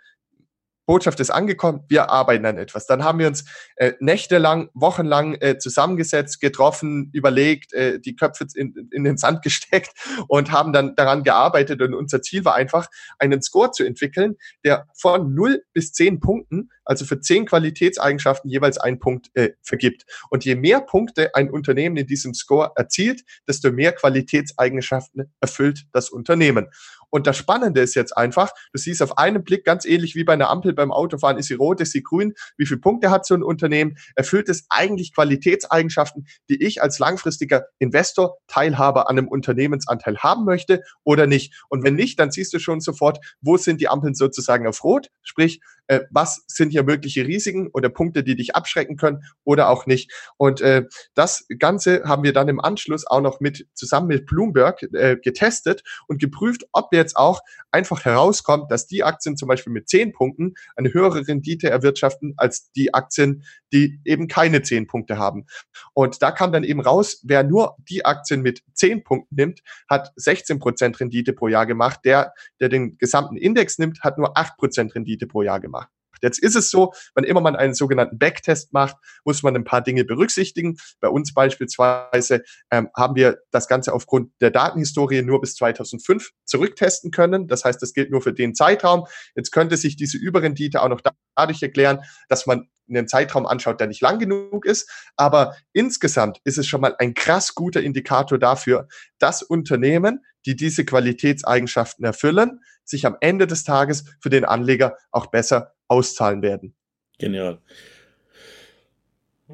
Botschaft ist angekommen, wir arbeiten an etwas. Dann haben wir uns äh, nächtelang, wochenlang äh, zusammengesetzt, getroffen, überlegt, äh, die Köpfe in, in den Sand gesteckt und haben dann daran gearbeitet. Und unser Ziel war einfach, einen Score zu entwickeln, der von 0 bis 10 Punkten, also für 10 Qualitätseigenschaften jeweils einen Punkt äh, vergibt. Und je mehr Punkte ein Unternehmen in diesem Score erzielt, desto mehr Qualitätseigenschaften erfüllt das Unternehmen. Und das Spannende ist jetzt einfach, du siehst auf einen Blick ganz ähnlich wie bei einer Ampel beim Autofahren, ist sie rot, ist sie grün, wie viele Punkte hat so ein Unternehmen, erfüllt es eigentlich Qualitätseigenschaften, die ich als langfristiger Investor, Teilhaber an einem Unternehmensanteil haben möchte oder nicht. Und wenn nicht, dann siehst du schon sofort, wo sind die Ampeln sozusagen auf rot, sprich, äh, was sind hier mögliche Risiken oder Punkte, die dich abschrecken können oder auch nicht. Und äh, das Ganze haben wir dann im Anschluss auch noch mit zusammen mit Bloomberg äh, getestet und geprüft, ob jetzt auch einfach herauskommt, dass die Aktien zum Beispiel mit zehn Punkten eine höhere Rendite erwirtschaften als die Aktien, die eben keine zehn Punkte haben. Und da kam dann eben raus, wer nur die Aktien mit zehn Punkten nimmt, hat 16 Prozent Rendite pro Jahr gemacht. Der, der den gesamten Index nimmt, hat nur acht Prozent Rendite pro Jahr gemacht. Jetzt ist es so, wenn immer man einen sogenannten Backtest macht, muss man ein paar Dinge berücksichtigen. Bei uns beispielsweise ähm, haben wir das Ganze aufgrund der Datenhistorie nur bis 2005 zurücktesten können. Das heißt, das gilt nur für den Zeitraum. Jetzt könnte sich diese Überrendite auch noch dadurch erklären, dass man einen Zeitraum anschaut, der nicht lang genug ist. Aber insgesamt ist es schon mal ein krass guter Indikator dafür, dass Unternehmen, die diese Qualitätseigenschaften erfüllen, sich am Ende des Tages für den Anleger auch besser auszahlen werden. Genial.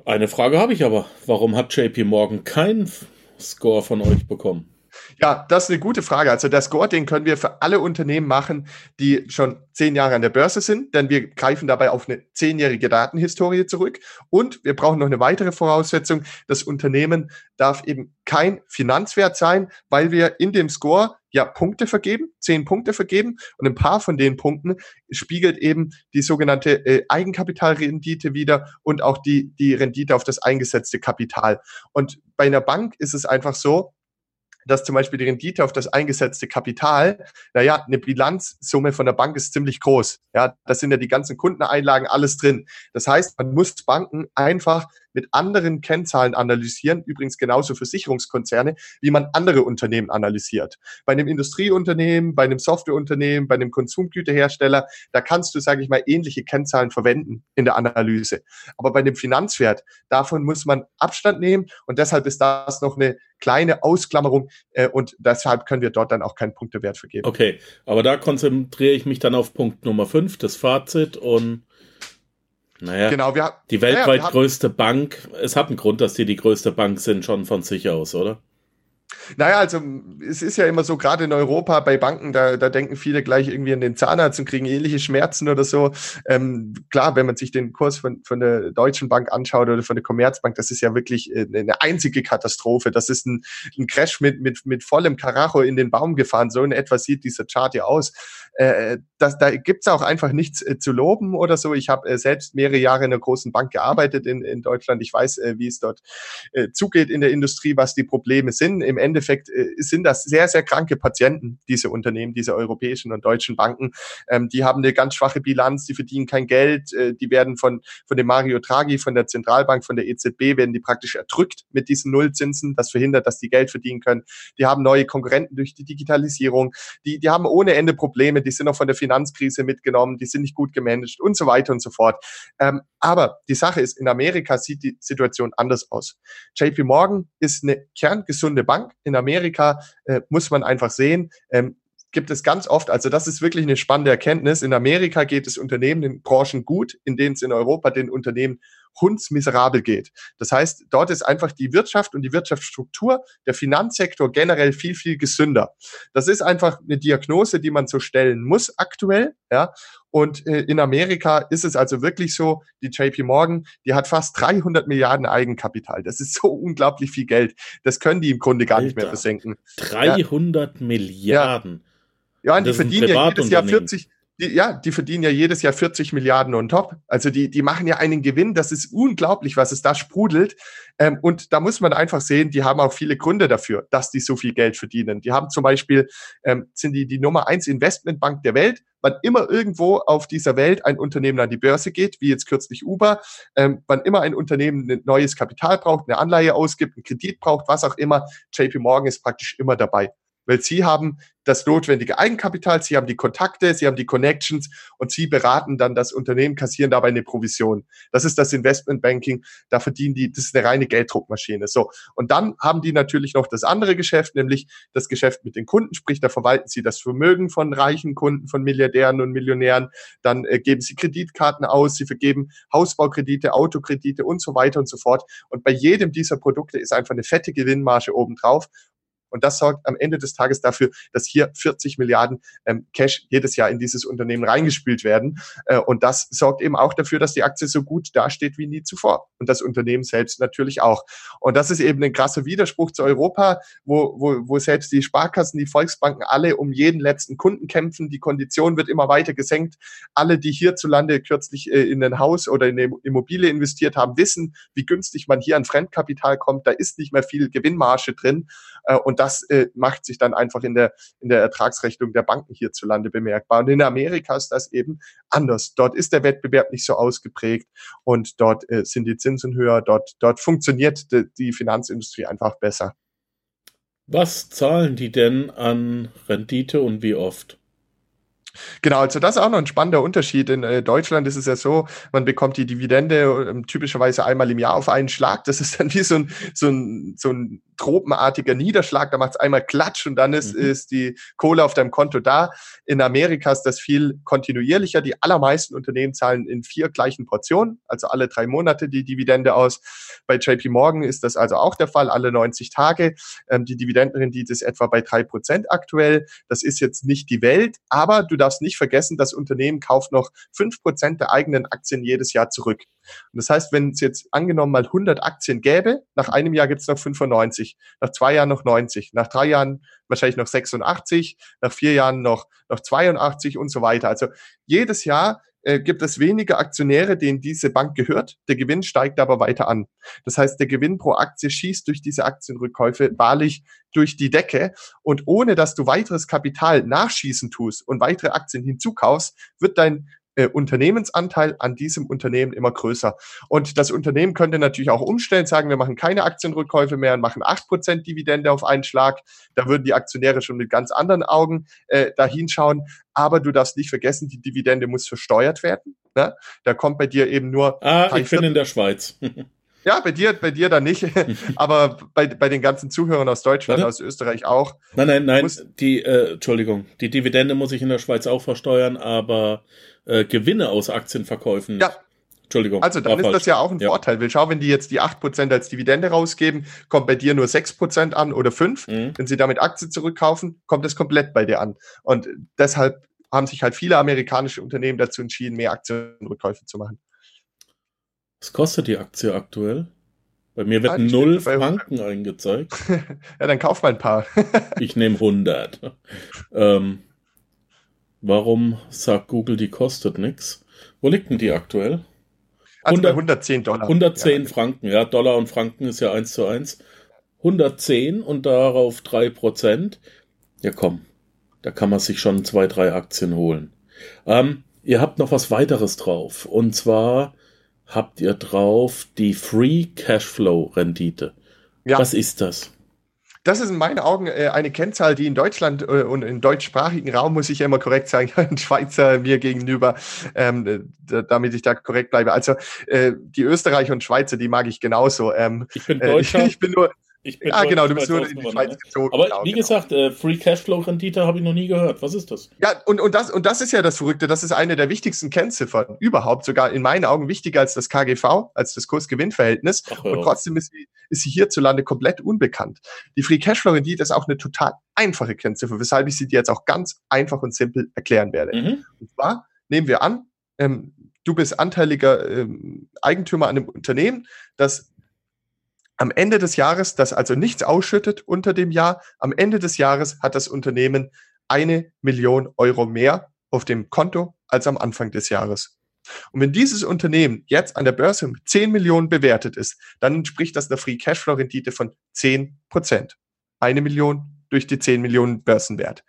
Eine Frage habe ich aber. Warum hat JP Morgan keinen Score von euch bekommen? Ja, das ist eine gute Frage. Also der Score, den können wir für alle Unternehmen machen, die schon zehn Jahre an der Börse sind, denn wir greifen dabei auf eine zehnjährige Datenhistorie zurück. Und wir brauchen noch eine weitere Voraussetzung. Das Unternehmen darf eben kein Finanzwert sein, weil wir in dem Score ja Punkte vergeben, zehn Punkte vergeben und ein paar von den Punkten spiegelt eben die sogenannte äh, Eigenkapitalrendite wieder und auch die, die Rendite auf das eingesetzte Kapital. Und bei einer Bank ist es einfach so, dass zum Beispiel die Rendite auf das eingesetzte Kapital, naja, eine Bilanzsumme von der Bank ist ziemlich groß. Ja, das sind ja die ganzen Kundeneinlagen, alles drin. Das heißt, man muss Banken einfach mit anderen Kennzahlen analysieren, übrigens genauso Versicherungskonzerne, wie man andere Unternehmen analysiert. Bei einem Industrieunternehmen, bei einem Softwareunternehmen, bei einem Konsumgüterhersteller, da kannst du, sage ich mal, ähnliche Kennzahlen verwenden in der Analyse. Aber bei dem Finanzwert, davon muss man Abstand nehmen und deshalb ist das noch eine kleine Ausklammerung äh, und deshalb können wir dort dann auch keinen Punktewert vergeben. Okay, aber da konzentriere ich mich dann auf Punkt Nummer 5, das Fazit und naja, genau, wir, die weltweit naja, größte Bank, es hat einen Grund, dass die die größte Bank sind, schon von sich aus, oder? Naja, also es ist ja immer so, gerade in Europa bei Banken, da, da denken viele gleich irgendwie an den Zahnarzt und kriegen ähnliche Schmerzen oder so. Ähm, klar, wenn man sich den Kurs von, von der Deutschen Bank anschaut oder von der Commerzbank, das ist ja wirklich äh, eine einzige Katastrophe. Das ist ein, ein Crash mit, mit, mit vollem Karacho in den Baum gefahren. So in etwa sieht dieser Chart ja aus. Äh, das, da gibt's auch einfach nichts äh, zu loben oder so. Ich habe äh, selbst mehrere Jahre in einer großen Bank gearbeitet in, in Deutschland. Ich weiß, äh, wie es dort äh, zugeht in der Industrie, was die Probleme sind. Im Endeffekt äh, sind das sehr, sehr kranke Patienten, diese Unternehmen, diese europäischen und deutschen Banken. Ähm, die haben eine ganz schwache Bilanz, die verdienen kein Geld, äh, die werden von, von dem Mario Draghi, von der Zentralbank, von der EZB, werden die praktisch erdrückt mit diesen Nullzinsen. Das verhindert, dass die Geld verdienen können. Die haben neue Konkurrenten durch die Digitalisierung. Die, die haben ohne Ende Probleme die sind auch von der Finanzkrise mitgenommen, die sind nicht gut gemanagt und so weiter und so fort. Ähm, aber die Sache ist, in Amerika sieht die Situation anders aus. JP Morgan ist eine kerngesunde Bank. In Amerika äh, muss man einfach sehen, ähm, gibt es ganz oft, also das ist wirklich eine spannende Erkenntnis. In Amerika geht es Unternehmen in Branchen gut, in denen es in Europa den Unternehmen hundsmiserabel geht. Das heißt, dort ist einfach die Wirtschaft und die Wirtschaftsstruktur, der Finanzsektor generell viel, viel gesünder. Das ist einfach eine Diagnose, die man so stellen muss aktuell, ja. Und äh, in Amerika ist es also wirklich so, die JP Morgan, die hat fast 300 Milliarden Eigenkapital. Das ist so unglaublich viel Geld. Das können die im Grunde gar Alter, nicht mehr versenken. 300 ja. Milliarden. Ja, ja und die verdienen ja jedes Jahr 40, die, ja, die verdienen ja jedes Jahr 40 Milliarden on top. Also die, die machen ja einen Gewinn. Das ist unglaublich, was es da sprudelt. Ähm, und da muss man einfach sehen, die haben auch viele Gründe dafür, dass die so viel Geld verdienen. Die haben zum Beispiel, ähm, sind die die Nummer eins Investmentbank der Welt. Wann immer irgendwo auf dieser Welt ein Unternehmen an die Börse geht, wie jetzt kürzlich Uber, ähm, wann immer ein Unternehmen ein neues Kapital braucht, eine Anleihe ausgibt, einen Kredit braucht, was auch immer, JP Morgan ist praktisch immer dabei weil sie haben das notwendige Eigenkapital, sie haben die Kontakte, sie haben die Connections und sie beraten dann das Unternehmen, kassieren dabei eine Provision. Das ist das Investmentbanking, da verdienen die, das ist eine reine Gelddruckmaschine. So. Und dann haben die natürlich noch das andere Geschäft, nämlich das Geschäft mit den Kunden, sprich, da verwalten sie das Vermögen von reichen Kunden, von Milliardären und Millionären, dann äh, geben sie Kreditkarten aus, sie vergeben Hausbaukredite, Autokredite und so weiter und so fort. Und bei jedem dieser Produkte ist einfach eine fette Gewinnmarge obendrauf. Und das sorgt am Ende des Tages dafür, dass hier 40 Milliarden ähm, Cash jedes Jahr in dieses Unternehmen reingespült werden. Äh, und das sorgt eben auch dafür, dass die Aktie so gut dasteht wie nie zuvor. Und das Unternehmen selbst natürlich auch. Und das ist eben ein krasser Widerspruch zu Europa, wo, wo, wo selbst die Sparkassen, die Volksbanken alle um jeden letzten Kunden kämpfen. Die Kondition wird immer weiter gesenkt. Alle, die hierzulande kürzlich äh, in ein Haus oder in eine Immobilie investiert haben, wissen, wie günstig man hier an Fremdkapital kommt. Da ist nicht mehr viel Gewinnmarge drin. Äh, und das äh, macht sich dann einfach in der, in der Ertragsrechnung der Banken hierzulande bemerkbar. Und in Amerika ist das eben anders. Dort ist der Wettbewerb nicht so ausgeprägt und dort äh, sind die Zinsen höher, dort, dort funktioniert die, die Finanzindustrie einfach besser. Was zahlen die denn an Rendite und wie oft? Genau, also das ist auch noch ein spannender Unterschied. In äh, Deutschland ist es ja so, man bekommt die Dividende äh, typischerweise einmal im Jahr auf einen Schlag. Das ist dann wie so ein, so ein, so ein tropenartiger Niederschlag. Da macht es einmal Klatsch und dann ist, mhm. ist die Kohle auf deinem Konto da. In Amerika ist das viel kontinuierlicher. Die allermeisten Unternehmen zahlen in vier gleichen Portionen, also alle drei Monate die Dividende aus. Bei JP Morgan ist das also auch der Fall, alle 90 Tage. Ähm, die Dividendenrendite ist etwa bei drei Prozent aktuell. Das ist jetzt nicht die Welt, aber du darfst nicht vergessen, das Unternehmen kauft noch fünf Prozent der eigenen Aktien jedes Jahr zurück. Und das heißt, wenn es jetzt angenommen mal 100 Aktien gäbe, nach einem Jahr gibt es noch 95, nach zwei Jahren noch 90, nach drei Jahren wahrscheinlich noch 86, nach vier Jahren noch, noch 82 und so weiter. Also jedes Jahr äh, gibt es weniger Aktionäre, denen diese Bank gehört. Der Gewinn steigt aber weiter an. Das heißt, der Gewinn pro Aktie schießt durch diese Aktienrückkäufe wahrlich durch die Decke. Und ohne dass du weiteres Kapital nachschießen tust und weitere Aktien hinzukaufst, wird dein äh, Unternehmensanteil an diesem Unternehmen immer größer. Und das Unternehmen könnte natürlich auch umstellen, sagen, wir machen keine Aktienrückkäufe mehr und machen acht Prozent Dividende auf einen Schlag. Da würden die Aktionäre schon mit ganz anderen Augen äh, dahin schauen. Aber du darfst nicht vergessen, die Dividende muss versteuert werden. Ne? Da kommt bei dir eben nur. Ah, ich bin in der Schweiz. Ja, bei dir, bei dir dann nicht, aber bei, bei den ganzen Zuhörern aus Deutschland, Warte? aus Österreich auch. Nein, nein, nein, die, äh, Entschuldigung, die Dividende muss ich in der Schweiz auch versteuern, aber äh, Gewinne aus Aktienverkäufen. Ja. Entschuldigung. Also dann ist falsch. das ja auch ein ja. Vorteil. Will schau, wenn die jetzt die 8% als Dividende rausgeben, kommt bei dir nur 6% an oder 5. Mhm. Wenn sie damit Aktien zurückkaufen, kommt es komplett bei dir an. Und deshalb haben sich halt viele amerikanische Unternehmen dazu entschieden, mehr Aktienrückkäufe zu machen. Was kostet die Aktie aktuell? Bei mir wird ah, null Franken eingezeigt. ja, dann kauf mal ein paar. ich nehme 100. Ähm, Warum sagt Google, die kostet nichts? Wo liegt denn die aktuell? Also 100, 110 Dollar. 110 ja. Franken, ja. Dollar und Franken ist ja 1 zu 1. 110 und darauf 3 Prozent. Ja, komm. Da kann man sich schon zwei, drei Aktien holen. Ähm, ihr habt noch was weiteres drauf. Und zwar habt ihr drauf die Free Cashflow Rendite. Ja. Was ist das? Das ist in meinen Augen äh, eine Kennzahl, die in Deutschland äh, und im deutschsprachigen Raum, muss ich ja immer korrekt sagen, ein Schweizer mir gegenüber, ähm, damit ich da korrekt bleibe. Also äh, die Österreicher und Schweizer, die mag ich genauso. Ähm, ich bin Deutscher. ich bin nur, ich bin ja, genau, du bist nur in die Schweiz gezogen. Aber genau, wie genau. gesagt, äh, Free Cashflow Rendite habe ich noch nie gehört. Was ist das? Ja, und, und, das, und das ist ja das Verrückte. Das ist eine der wichtigsten Kennziffern überhaupt, sogar in meinen Augen wichtiger als das KGV, als das Kurs-Gewinn-Verhältnis. Und trotzdem ist sie, ist sie hierzulande komplett unbekannt. Die Free Cashflow Rendite ist auch eine total einfache Kennziffer, weshalb ich sie dir jetzt auch ganz einfach und simpel erklären werde. Mhm. Und zwar nehmen wir an, ähm, du bist anteiliger ähm, Eigentümer an einem Unternehmen, das am Ende des Jahres, das also nichts ausschüttet unter dem Jahr, am Ende des Jahres hat das Unternehmen eine Million Euro mehr auf dem Konto als am Anfang des Jahres. Und wenn dieses Unternehmen jetzt an der Börse mit 10 Millionen bewertet ist, dann entspricht das einer Free Cashflow Rendite von 10 Prozent. Eine Million durch die 10 Millionen Börsenwert.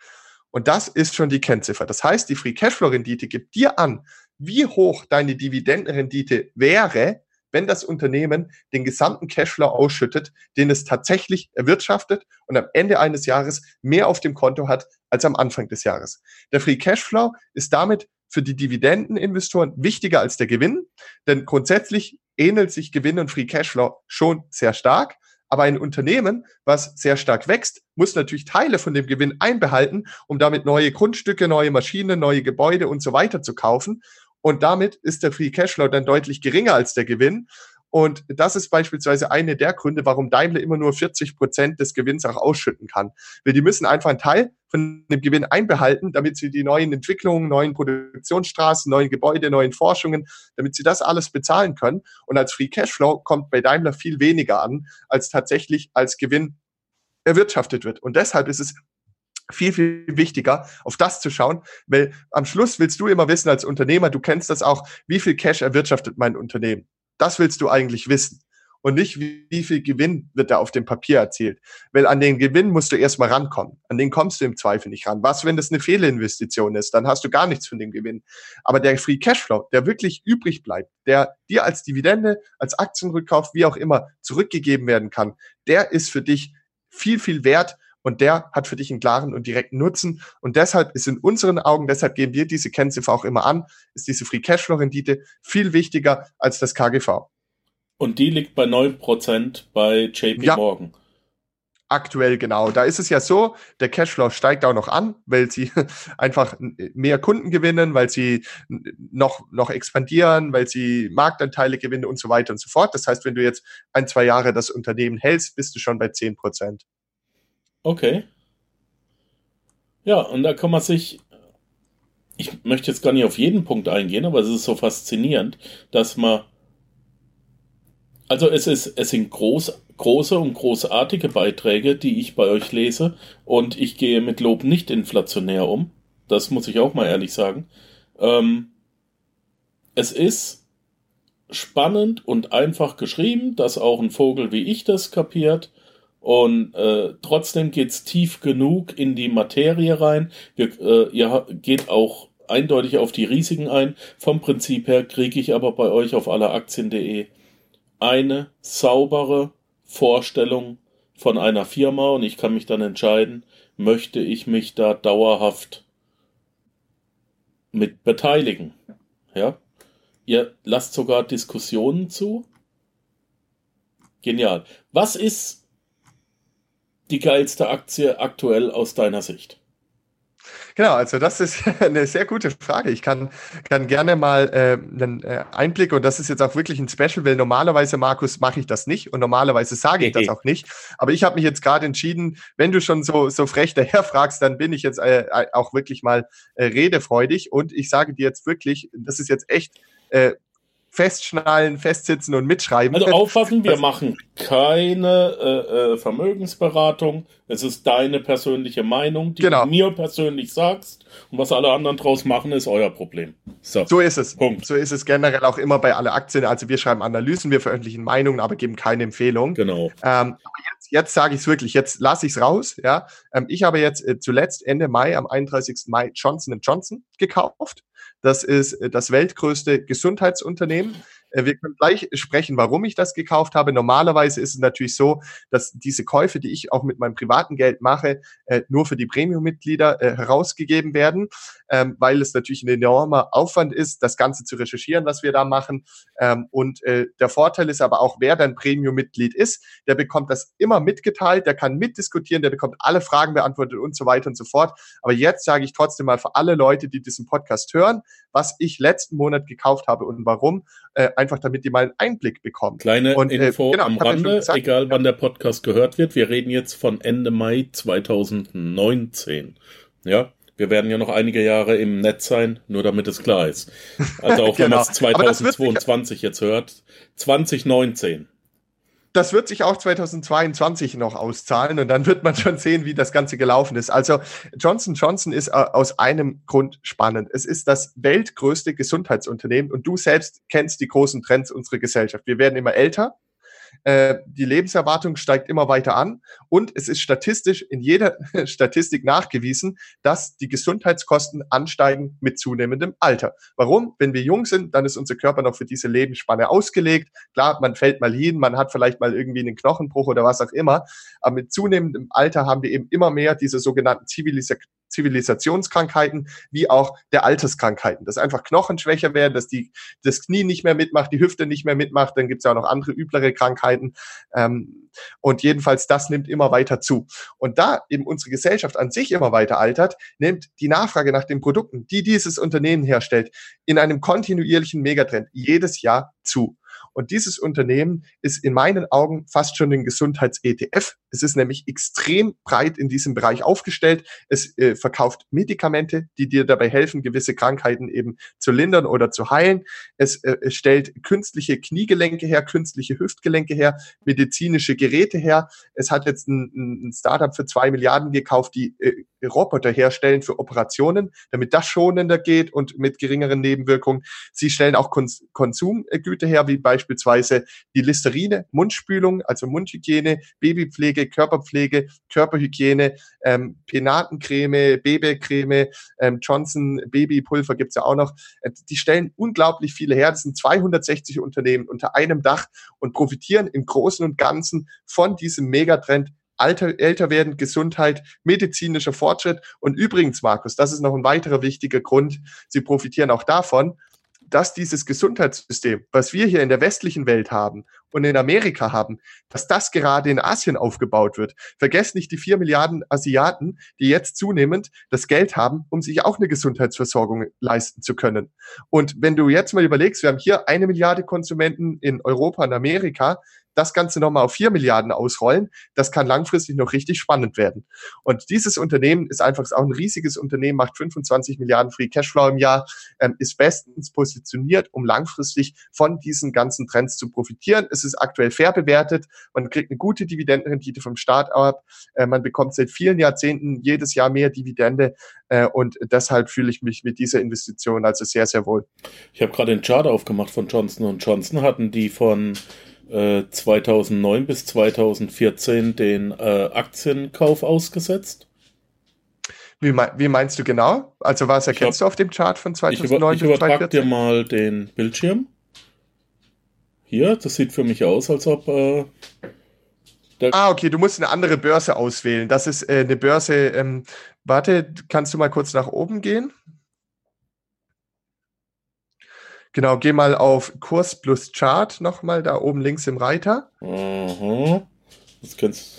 Und das ist schon die Kennziffer. Das heißt, die Free Cashflow Rendite gibt dir an, wie hoch deine Dividendenrendite wäre, wenn das Unternehmen den gesamten Cashflow ausschüttet, den es tatsächlich erwirtschaftet und am Ende eines Jahres mehr auf dem Konto hat als am Anfang des Jahres. Der Free Cashflow ist damit für die Dividendeninvestoren wichtiger als der Gewinn, denn grundsätzlich ähnelt sich Gewinn und Free Cashflow schon sehr stark. Aber ein Unternehmen, was sehr stark wächst, muss natürlich Teile von dem Gewinn einbehalten, um damit neue Grundstücke, neue Maschinen, neue Gebäude und so weiter zu kaufen. Und damit ist der Free Cashflow dann deutlich geringer als der Gewinn. Und das ist beispielsweise eine der Gründe, warum Daimler immer nur 40 Prozent des Gewinns auch ausschütten kann. Weil die müssen einfach einen Teil von dem Gewinn einbehalten, damit sie die neuen Entwicklungen, neuen Produktionsstraßen, neuen Gebäude, neuen Forschungen, damit sie das alles bezahlen können. Und als Free Cashflow kommt bei Daimler viel weniger an, als tatsächlich als Gewinn erwirtschaftet wird. Und deshalb ist es viel, viel wichtiger, auf das zu schauen, weil am Schluss willst du immer wissen als Unternehmer, du kennst das auch, wie viel Cash erwirtschaftet mein Unternehmen. Das willst du eigentlich wissen. Und nicht, wie, viel Gewinn wird da auf dem Papier erzielt. Weil an den Gewinn musst du erstmal rankommen. An den kommst du im Zweifel nicht ran. Was, wenn das eine Fehlinvestition ist? Dann hast du gar nichts von dem Gewinn. Aber der Free Cashflow, der wirklich übrig bleibt, der dir als Dividende, als Aktienrückkauf, wie auch immer, zurückgegeben werden kann, der ist für dich viel, viel wert und der hat für dich einen klaren und direkten Nutzen. Und deshalb ist in unseren Augen, deshalb geben wir diese Kennziffer auch immer an, ist diese Free Cashflow Rendite viel wichtiger als das KGV. Und die liegt bei 9% bei JP ja. Morgan. Aktuell genau. Da ist es ja so, der Cashflow steigt auch noch an, weil sie einfach mehr Kunden gewinnen, weil sie noch, noch expandieren, weil sie Marktanteile gewinnen und so weiter und so fort. Das heißt, wenn du jetzt ein, zwei Jahre das Unternehmen hältst, bist du schon bei 10 Prozent. Okay. Ja, und da kann man sich, ich möchte jetzt gar nicht auf jeden Punkt eingehen, aber es ist so faszinierend, dass man, also es ist, es sind groß, große und großartige Beiträge, die ich bei euch lese. Und ich gehe mit Lob nicht inflationär um. Das muss ich auch mal ehrlich sagen. Ähm, es ist spannend und einfach geschrieben, dass auch ein Vogel wie ich das kapiert. Und äh, trotzdem geht's tief genug in die Materie rein. Wir, äh, ihr geht auch eindeutig auf die Risiken ein. Vom Prinzip her kriege ich aber bei euch auf alleraktien.de eine saubere Vorstellung von einer Firma und ich kann mich dann entscheiden, möchte ich mich da dauerhaft mit beteiligen. Ja? Ihr lasst sogar Diskussionen zu. Genial. Was ist die geilste Aktie aktuell aus deiner Sicht? Genau, also das ist eine sehr gute Frage. Ich kann, kann gerne mal äh, einen äh, Einblick, und das ist jetzt auch wirklich ein Special, weil normalerweise, Markus, mache ich das nicht und normalerweise sage ich das auch nicht. Aber ich habe mich jetzt gerade entschieden, wenn du schon so, so frech daher fragst, dann bin ich jetzt äh, äh, auch wirklich mal äh, redefreudig und ich sage dir jetzt wirklich, das ist jetzt echt äh, festschnallen, festsitzen und mitschreiben. Also aufpassen, wir machen keine äh, äh, Vermögensberatung. Es ist deine persönliche Meinung, die genau. du mir persönlich sagst. Und was alle anderen draus machen, ist euer Problem. So, so ist es. Punkt. So ist es generell auch immer bei alle Aktien. Also wir schreiben Analysen, wir veröffentlichen Meinungen, aber geben keine Empfehlung. Genau. Ähm, jetzt, jetzt sage ich es wirklich, jetzt lasse ich es raus. Ja, ähm, Ich habe jetzt äh, zuletzt Ende Mai, am 31. Mai, Johnson Johnson gekauft. Das ist äh, das weltgrößte Gesundheitsunternehmen. Äh, wir können gleich sprechen, warum ich das gekauft habe. Normalerweise ist es natürlich so, dass diese Käufe, die ich auch mit meinem privaten Geld mache, äh, nur für die Premium-Mitglieder herausgegeben werden, ähm, weil es natürlich ein enormer Aufwand ist, das Ganze zu recherchieren, was wir da machen. Ähm, und der Vorteil ist aber auch, wer dann Premium-Mitglied ist, der bekommt das immer mitgeteilt, der kann mitdiskutieren, der bekommt alle Fragen beantwortet und so weiter und so fort. Aber jetzt sage ich trotzdem mal für alle Leute, die diesen Podcast hören, was ich letzten Monat gekauft habe und warum, äh, einfach damit die mal einen Einblick bekommen. Kleine und, äh, Info genau, am Rande, gesagt, egal wann der Podcast gehört wird, wir reden jetzt von Ende Mai 2019. Ja, wir werden ja noch einige Jahre im Netz sein, nur damit es klar ist. Also auch genau. wenn man es 2022 jetzt hört, 2019 das wird sich auch 2022 noch auszahlen und dann wird man schon sehen, wie das Ganze gelaufen ist. Also Johnson Johnson ist äh, aus einem Grund spannend. Es ist das weltgrößte Gesundheitsunternehmen und du selbst kennst die großen Trends unserer Gesellschaft. Wir werden immer älter. Äh, die Lebenserwartung steigt immer weiter an und es ist statistisch in jeder Statistik nachgewiesen, dass die Gesundheitskosten ansteigen mit zunehmendem Alter. Warum? Wenn wir jung sind, dann ist unser Körper noch für diese Lebensspanne ausgelegt. Klar, man fällt mal hin, man hat vielleicht mal irgendwie einen Knochenbruch oder was auch immer, aber mit zunehmendem Alter haben wir eben immer mehr diese sogenannten Zivilis Zivilisationskrankheiten wie auch der Alterskrankheiten. Dass einfach Knochen schwächer werden, dass die, das Knie nicht mehr mitmacht, die Hüfte nicht mehr mitmacht, dann gibt es ja auch noch andere üblere Krankheiten. Ähm, und jedenfalls, das nimmt immer weiter zu. Und da eben unsere Gesellschaft an sich immer weiter altert, nimmt die Nachfrage nach den Produkten, die dieses Unternehmen herstellt, in einem kontinuierlichen Megatrend jedes Jahr zu. Und dieses Unternehmen ist in meinen Augen fast schon ein Gesundheits-ETF. Es ist nämlich extrem breit in diesem Bereich aufgestellt. Es äh, verkauft Medikamente, die dir dabei helfen, gewisse Krankheiten eben zu lindern oder zu heilen. Es, äh, stellt künstliche Kniegelenke her, künstliche Hüftgelenke her, medizinische Geräte her. Es hat jetzt ein, ein Startup für zwei Milliarden gekauft, die äh, Roboter herstellen für Operationen, damit das schonender geht und mit geringeren Nebenwirkungen. Sie stellen auch Kons Konsumgüter her, wie beispielsweise die Listerine, Mundspülung, also Mundhygiene, Babypflege, Körperpflege, Körperhygiene, ähm, Penatencreme, Babycreme, ähm, Johnson Babypulver gibt's ja auch noch. Äh, die stellen unglaublich viele her. Das sind 260 Unternehmen unter einem Dach und profitieren im Großen und Ganzen von diesem Megatrend Alter, älter werden, Gesundheit, medizinischer Fortschritt. Und übrigens, Markus, das ist noch ein weiterer wichtiger Grund. Sie profitieren auch davon, dass dieses Gesundheitssystem, was wir hier in der westlichen Welt haben und in Amerika haben, dass das gerade in Asien aufgebaut wird. Vergesst nicht die vier Milliarden Asiaten, die jetzt zunehmend das Geld haben, um sich auch eine Gesundheitsversorgung leisten zu können. Und wenn du jetzt mal überlegst, wir haben hier eine Milliarde Konsumenten in Europa und Amerika, das Ganze nochmal auf vier Milliarden ausrollen, das kann langfristig noch richtig spannend werden. Und dieses Unternehmen ist einfach auch ein riesiges Unternehmen, macht 25 Milliarden Free Cashflow im Jahr, ähm, ist bestens positioniert, um langfristig von diesen ganzen Trends zu profitieren. Es ist aktuell fair bewertet, man kriegt eine gute Dividendenrendite vom Start ab, äh, man bekommt seit vielen Jahrzehnten jedes Jahr mehr Dividende äh, und deshalb fühle ich mich mit dieser Investition also sehr, sehr wohl. Ich habe gerade den Chart aufgemacht von Johnson Johnson, hatten die von 2009 äh, bis 2014 den äh, Aktienkauf ausgesetzt. Wie, wie, meinst du genau? Also was erkennst hab, du auf dem Chart von 2009 ich über, ich bis 2014? dir mal den Bildschirm. Hier, das sieht für mich aus, als ob... Äh, ah, okay, du musst eine andere Börse auswählen. Das ist äh, eine Börse... Ähm, warte, kannst du mal kurz nach oben gehen? Genau, geh mal auf Kurs plus Chart nochmal, da oben links im Reiter. Mhm.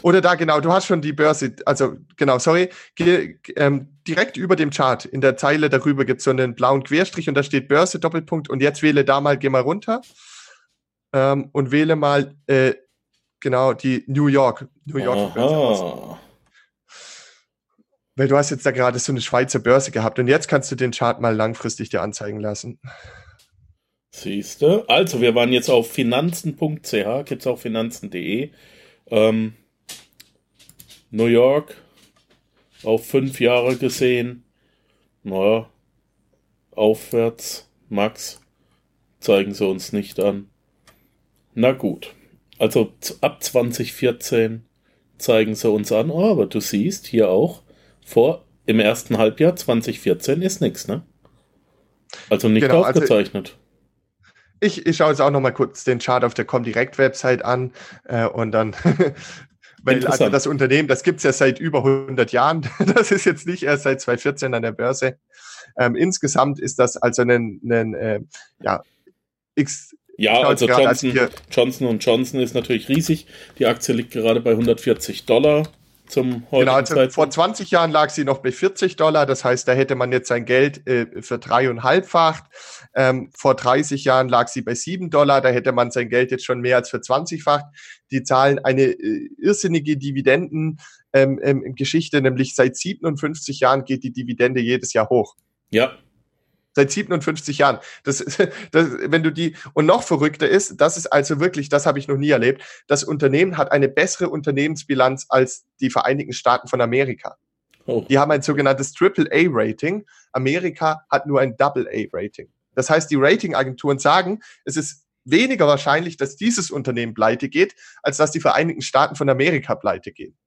Oder da, genau, du hast schon die Börse, also genau, sorry, geh, ähm, direkt über dem Chart, in der Zeile darüber gibt es so einen blauen Querstrich und da steht Börse, Doppelpunkt und jetzt wähle da mal, geh mal runter ähm, und wähle mal, äh, genau, die New York, New York Börse Weil du hast jetzt da gerade so eine Schweizer Börse gehabt und jetzt kannst du den Chart mal langfristig dir anzeigen lassen. Siehste. Also, wir waren jetzt auf finanzen.ch, gibt es auch finanzen.de. Ähm, New York auf fünf Jahre gesehen. Naja, aufwärts. Max, zeigen sie uns nicht an. Na gut. Also ab 2014 zeigen sie uns an. Oh, aber du siehst hier auch, vor im ersten Halbjahr 2014 ist nichts, ne? Also nicht genau, also aufgezeichnet. Also ich, ich schaue jetzt auch noch mal kurz den Chart auf der Comdirect-Website an äh, und dann, weil also das Unternehmen, das gibt's ja seit über 100 Jahren. Das ist jetzt nicht erst seit 2014 an der Börse. Ähm, insgesamt ist das also ein, ein äh, ja, X. Ja, also Johnson, Johnson Johnson ist natürlich riesig. Die Aktie liegt gerade bei 140 Dollar zum heutigen genau, also vor 20 Jahren lag sie noch bei 40 Dollar, das heißt, da hätte man jetzt sein Geld äh, für dreieinhalbfacht. Ähm, vor 30 Jahren lag sie bei 7 Dollar, da hätte man sein Geld jetzt schon mehr als für 20-facht. Die zahlen eine äh, irrsinnige Dividenden ähm, ähm, nämlich seit 57 Jahren geht die Dividende jedes Jahr hoch. Ja, Seit 57 Jahren. Das, das, wenn du die, und noch verrückter ist, das ist also wirklich, das habe ich noch nie erlebt, das Unternehmen hat eine bessere Unternehmensbilanz als die Vereinigten Staaten von Amerika. Oh. Die haben ein sogenanntes Triple-A-Rating. Amerika hat nur ein Double-A-Rating. Das heißt, die Ratingagenturen sagen, es ist weniger wahrscheinlich, dass dieses Unternehmen pleite geht, als dass die Vereinigten Staaten von Amerika pleite gehen.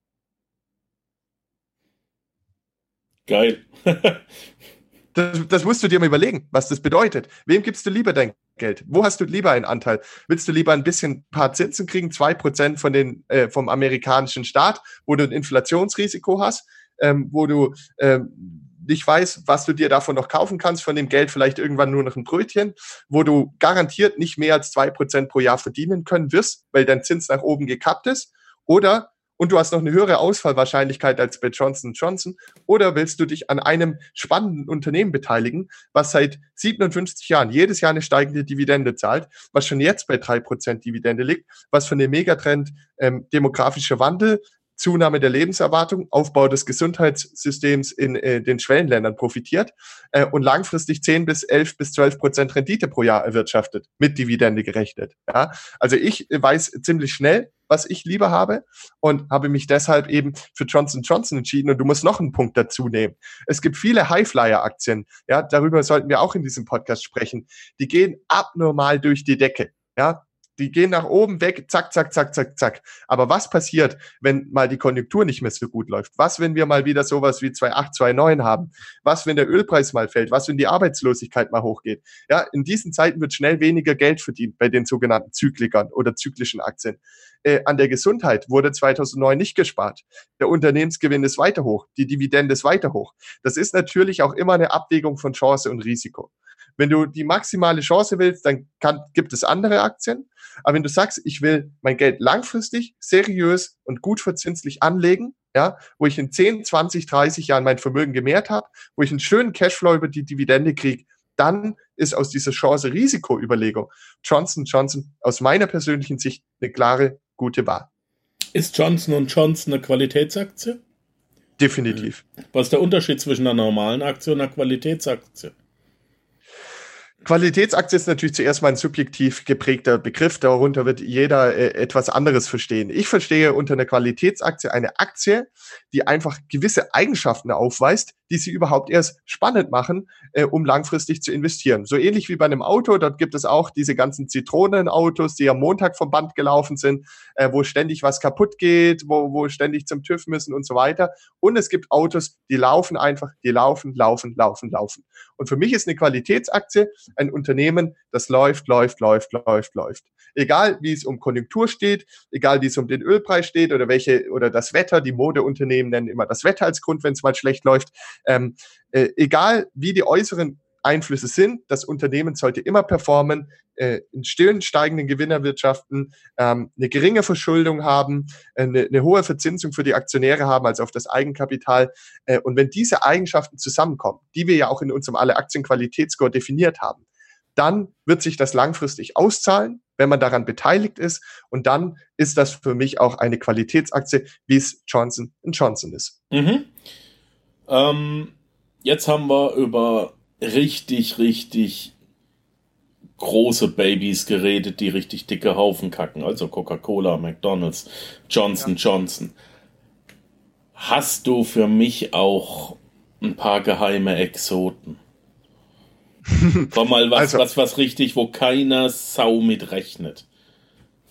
Geil. Das, das musst du dir mal überlegen, was das bedeutet. Wem gibst du lieber dein Geld? Wo hast du lieber einen Anteil? Willst du lieber ein bisschen paar Zinsen kriegen, zwei Prozent von den äh, vom amerikanischen Staat, wo du ein Inflationsrisiko hast, ähm, wo du ähm, nicht weißt, was du dir davon noch kaufen kannst, von dem Geld vielleicht irgendwann nur noch ein Brötchen, wo du garantiert nicht mehr als zwei Prozent pro Jahr verdienen können wirst, weil dein Zins nach oben gekappt ist, oder und du hast noch eine höhere Ausfallwahrscheinlichkeit als bei Johnson Johnson? Oder willst du dich an einem spannenden Unternehmen beteiligen, was seit 57 Jahren jedes Jahr eine steigende Dividende zahlt, was schon jetzt bei drei Prozent Dividende liegt, was von dem Megatrend ähm, demografischer Wandel, Zunahme der Lebenserwartung, Aufbau des Gesundheitssystems in äh, den Schwellenländern profitiert äh, und langfristig 10 bis 11 bis 12 Prozent Rendite pro Jahr erwirtschaftet, mit Dividende gerechnet. Ja? Also ich weiß ziemlich schnell, was ich lieber habe und habe mich deshalb eben für Johnson Johnson entschieden. Und du musst noch einen Punkt dazu nehmen. Es gibt viele Highflyer-Aktien. Ja, darüber sollten wir auch in diesem Podcast sprechen. Die gehen abnormal durch die Decke. Ja, Die gehen nach oben weg, zack, zack, zack, zack, zack. Aber was passiert, wenn mal die Konjunktur nicht mehr so gut läuft? Was, wenn wir mal wieder sowas wie 2,8, 2,9 haben? Was, wenn der Ölpreis mal fällt? Was, wenn die Arbeitslosigkeit mal hochgeht? Ja, in diesen Zeiten wird schnell weniger Geld verdient bei den sogenannten Zyklikern oder zyklischen Aktien. Äh, an der Gesundheit wurde 2009 nicht gespart. Der Unternehmensgewinn ist weiter hoch, die Dividende ist weiter hoch. Das ist natürlich auch immer eine Abwägung von Chance und Risiko. Wenn du die maximale Chance willst, dann kann, gibt es andere Aktien. Aber wenn du sagst, ich will mein Geld langfristig, seriös und gut verzinslich anlegen, ja, wo ich in 10, 20, 30 Jahren mein Vermögen gemehrt habe, wo ich einen schönen Cashflow über die Dividende kriege, dann ist aus dieser Chance-Risiko-Überlegung Johnson Johnson aus meiner persönlichen Sicht eine klare, gute Wahl. Ist Johnson Johnson eine Qualitätsaktie? Definitiv. Was ist der Unterschied zwischen einer normalen Aktie und einer Qualitätsaktie? Qualitätsaktie ist natürlich zuerst mal ein subjektiv geprägter Begriff. Darunter wird jeder äh, etwas anderes verstehen. Ich verstehe unter einer Qualitätsaktie eine Aktie, die einfach gewisse Eigenschaften aufweist, die sie überhaupt erst spannend machen, äh, um langfristig zu investieren. So ähnlich wie bei einem Auto, dort gibt es auch diese ganzen Zitronenautos, die am Montag vom Band gelaufen sind, äh, wo ständig was kaputt geht, wo, wo ständig zum TÜV müssen und so weiter. Und es gibt Autos, die laufen einfach, die laufen, laufen, laufen, laufen. Und für mich ist eine Qualitätsaktie ein Unternehmen, das läuft, läuft, läuft, läuft, läuft. Egal, wie es um Konjunktur steht, egal, wie es um den Ölpreis steht oder welche, oder das Wetter, die Modeunternehmen nennen immer das Wetter als Grund, wenn es mal schlecht läuft. Ähm, äh, egal, wie die äußeren Einflüsse sind. Das Unternehmen sollte immer performen, äh, in stillen steigenden Gewinnerwirtschaften, ähm, eine geringe Verschuldung haben, äh, eine, eine, hohe Verzinsung für die Aktionäre haben, als auf das Eigenkapital. Äh, und wenn diese Eigenschaften zusammenkommen, die wir ja auch in unserem alle Aktienqualitätsscore definiert haben, dann wird sich das langfristig auszahlen, wenn man daran beteiligt ist. Und dann ist das für mich auch eine Qualitätsaktie, wie es Johnson Johnson ist. Mhm. Ähm, jetzt haben wir über richtig, richtig große Babys geredet, die richtig dicke Haufen kacken. Also Coca-Cola, McDonald's, Johnson ja. Johnson. Hast du für mich auch ein paar geheime Exoten? War mal was, also, was, was richtig, wo keiner Sau mit rechnet.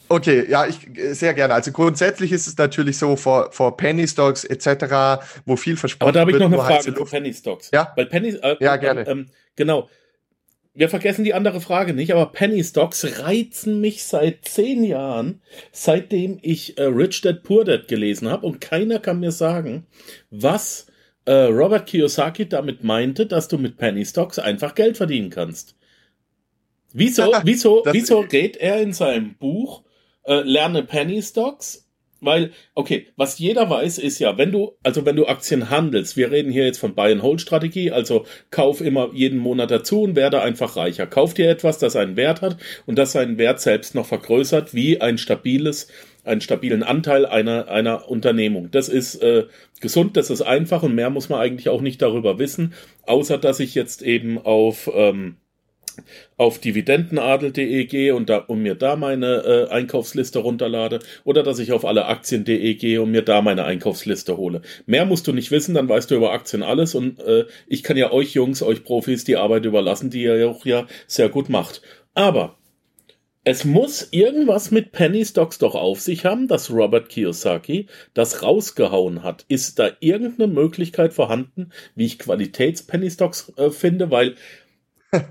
Okay, ja, ich sehr gerne. Also grundsätzlich ist es natürlich so vor, vor Penny Stocks etc., wo viel versprochen wird. Aber da habe ich noch eine Frage zu Penny Stocks. Ja, weil Penny, äh, ja gerne. Ähm, genau. Wir vergessen die andere Frage nicht, aber Penny Stocks reizen mich seit zehn Jahren, seitdem ich äh, Rich Dad Poor Dad gelesen habe und keiner kann mir sagen, was äh, Robert Kiyosaki damit meinte, dass du mit Penny Stocks einfach Geld verdienen kannst. Wieso, wieso, wieso geht er in seinem Buch äh, lerne Penny Stocks, weil, okay, was jeder weiß, ist ja, wenn du, also wenn du Aktien handelst, wir reden hier jetzt von Buy-and-Hold-Strategie, also kauf immer jeden Monat dazu und werde einfach reicher. Kauf dir etwas, das einen Wert hat und das seinen Wert selbst noch vergrößert, wie ein stabiles, einen stabilen Anteil einer, einer Unternehmung. Das ist äh, gesund, das ist einfach und mehr muss man eigentlich auch nicht darüber wissen, außer dass ich jetzt eben auf ähm, auf dividendenadel.de gehe und, da, und mir da meine äh, Einkaufsliste runterlade oder dass ich auf alle Aktien.de gehe und mir da meine Einkaufsliste hole. Mehr musst du nicht wissen, dann weißt du über Aktien alles und äh, ich kann ja euch Jungs, euch Profis die Arbeit überlassen, die ihr auch ja sehr gut macht. Aber es muss irgendwas mit Penny Stocks doch auf sich haben, dass Robert Kiyosaki das rausgehauen hat. Ist da irgendeine Möglichkeit vorhanden, wie ich Qualitäts-Penny Stocks äh, finde? Weil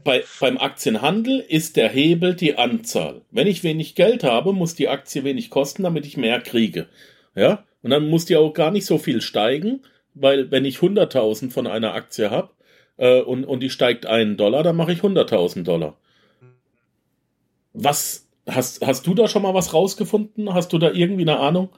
bei, beim Aktienhandel ist der Hebel die Anzahl. Wenn ich wenig Geld habe, muss die Aktie wenig kosten, damit ich mehr kriege. Ja, und dann muss die auch gar nicht so viel steigen, weil wenn ich 100.000 von einer Aktie habe äh, und, und die steigt einen Dollar, dann mache ich 100.000 Dollar. Was hast, hast du da schon mal was rausgefunden? Hast du da irgendwie eine Ahnung?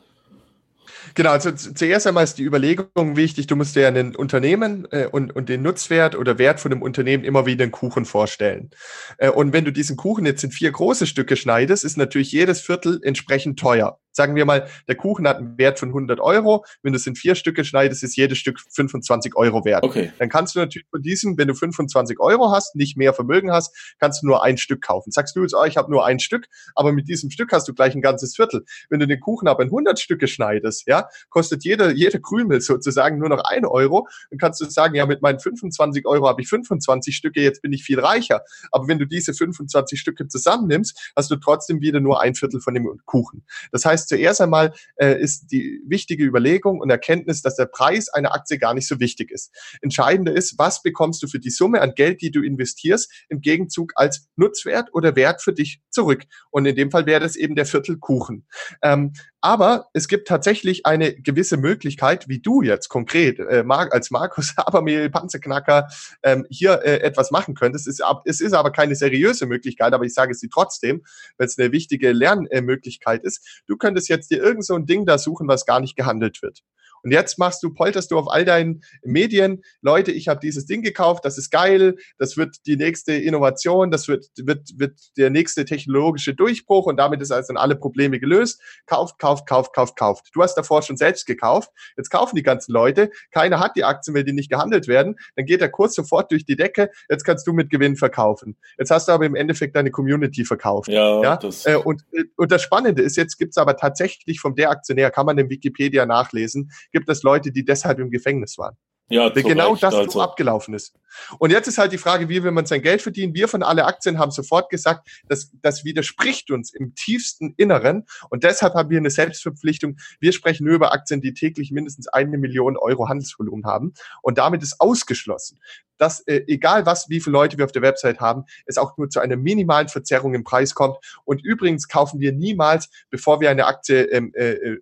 Genau, also zuerst einmal ist die Überlegung wichtig, du musst dir ein Unternehmen äh, und, und den Nutzwert oder Wert von dem Unternehmen immer wie einen Kuchen vorstellen. Äh, und wenn du diesen Kuchen jetzt in vier große Stücke schneidest, ist natürlich jedes Viertel entsprechend teuer. Sagen wir mal, der Kuchen hat einen Wert von 100 Euro. Wenn du es in vier Stücke schneidest, ist jedes Stück 25 Euro wert. Okay. Dann kannst du natürlich von diesem, wenn du 25 Euro hast, nicht mehr Vermögen hast, kannst du nur ein Stück kaufen. Sagst du jetzt, oh, ich habe nur ein Stück, aber mit diesem Stück hast du gleich ein ganzes Viertel. Wenn du den Kuchen aber in 100 Stücke schneidest, ja, kostet jeder, jeder Krümel sozusagen nur noch ein Euro. Dann kannst du sagen, ja, mit meinen 25 Euro habe ich 25 Stücke, jetzt bin ich viel reicher. Aber wenn du diese 25 Stücke zusammennimmst, hast du trotzdem wieder nur ein Viertel von dem Kuchen. Das heißt, zuerst einmal äh, ist die wichtige Überlegung und Erkenntnis, dass der Preis einer Aktie gar nicht so wichtig ist. Entscheidender ist, was bekommst du für die Summe an Geld, die du investierst, im Gegenzug als Nutzwert oder Wert für dich zurück. Und in dem Fall wäre das eben der Viertelkuchen. Ähm, aber es gibt tatsächlich eine gewisse Möglichkeit, wie du jetzt konkret äh, als Markus Abermehl, Panzerknacker ähm, hier äh, etwas machen könntest. Es ist, es ist aber keine seriöse Möglichkeit, aber ich sage sie trotzdem, weil es eine wichtige Lernmöglichkeit ist. Du könntest jetzt dir irgend so ein Ding da suchen, was gar nicht gehandelt wird. Und jetzt machst du, polterst du auf all deinen Medien, Leute, ich habe dieses Ding gekauft, das ist geil, das wird die nächste Innovation, das wird, wird, wird der nächste technologische Durchbruch und damit ist also alle Probleme gelöst. Kauft, kauft, kauft, kauft, kauft. Du hast davor schon selbst gekauft, jetzt kaufen die ganzen Leute, keiner hat die Aktien, weil die nicht gehandelt werden, dann geht der Kurs sofort durch die Decke, jetzt kannst du mit Gewinn verkaufen. Jetzt hast du aber im Endeffekt deine Community verkauft. Ja, ja? Das äh, und, äh, und das Spannende ist, jetzt gibt's aber tatsächlich vom der Aktionär, kann man in Wikipedia nachlesen, gibt es Leute, die deshalb im Gefängnis waren. Ja, genau Recht, das also. so abgelaufen ist. Und jetzt ist halt die Frage, wie will man sein Geld verdienen? Wir von alle Aktien haben sofort gesagt, dass das widerspricht uns im tiefsten Inneren. Und deshalb haben wir eine Selbstverpflichtung. Wir sprechen nur über Aktien, die täglich mindestens eine Million Euro Handelsvolumen haben. Und damit ist ausgeschlossen, dass äh, egal was, wie viele Leute wir auf der Website haben, es auch nur zu einer minimalen Verzerrung im Preis kommt. Und übrigens kaufen wir niemals, bevor wir eine Aktie ähm, äh, äh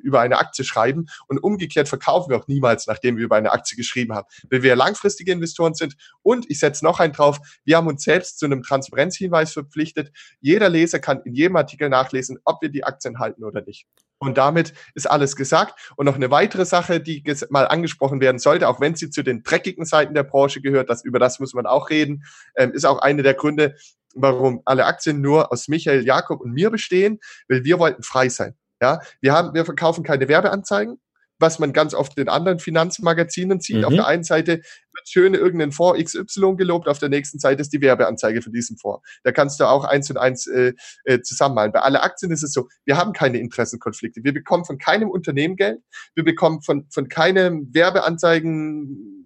über eine Aktie schreiben und umgekehrt verkaufen wir auch niemals, nachdem wir über eine Aktie geschrieben haben, weil wir langfristige Investoren sind und ich setze noch einen drauf, wir haben uns selbst zu einem Transparenzhinweis verpflichtet. Jeder Leser kann in jedem Artikel nachlesen, ob wir die Aktien halten oder nicht. Und damit ist alles gesagt. Und noch eine weitere Sache, die mal angesprochen werden sollte, auch wenn sie zu den dreckigen Seiten der Branche gehört, das, über das muss man auch reden, ähm, ist auch eine der Gründe, warum alle Aktien nur aus Michael, Jakob und mir bestehen, weil wir wollten frei sein. Ja, wir haben, wir verkaufen keine Werbeanzeigen, was man ganz oft in anderen Finanzmagazinen sieht. Mhm. Auf der einen Seite wird schön irgendein Fonds XY gelobt, auf der nächsten Seite ist die Werbeanzeige von diesem Fonds. Da kannst du auch eins und eins äh, äh, zusammenmalen. Bei alle Aktien ist es so, wir haben keine Interessenkonflikte. Wir bekommen von keinem Unternehmen Geld, wir bekommen von, von keinem Werbeanzeigen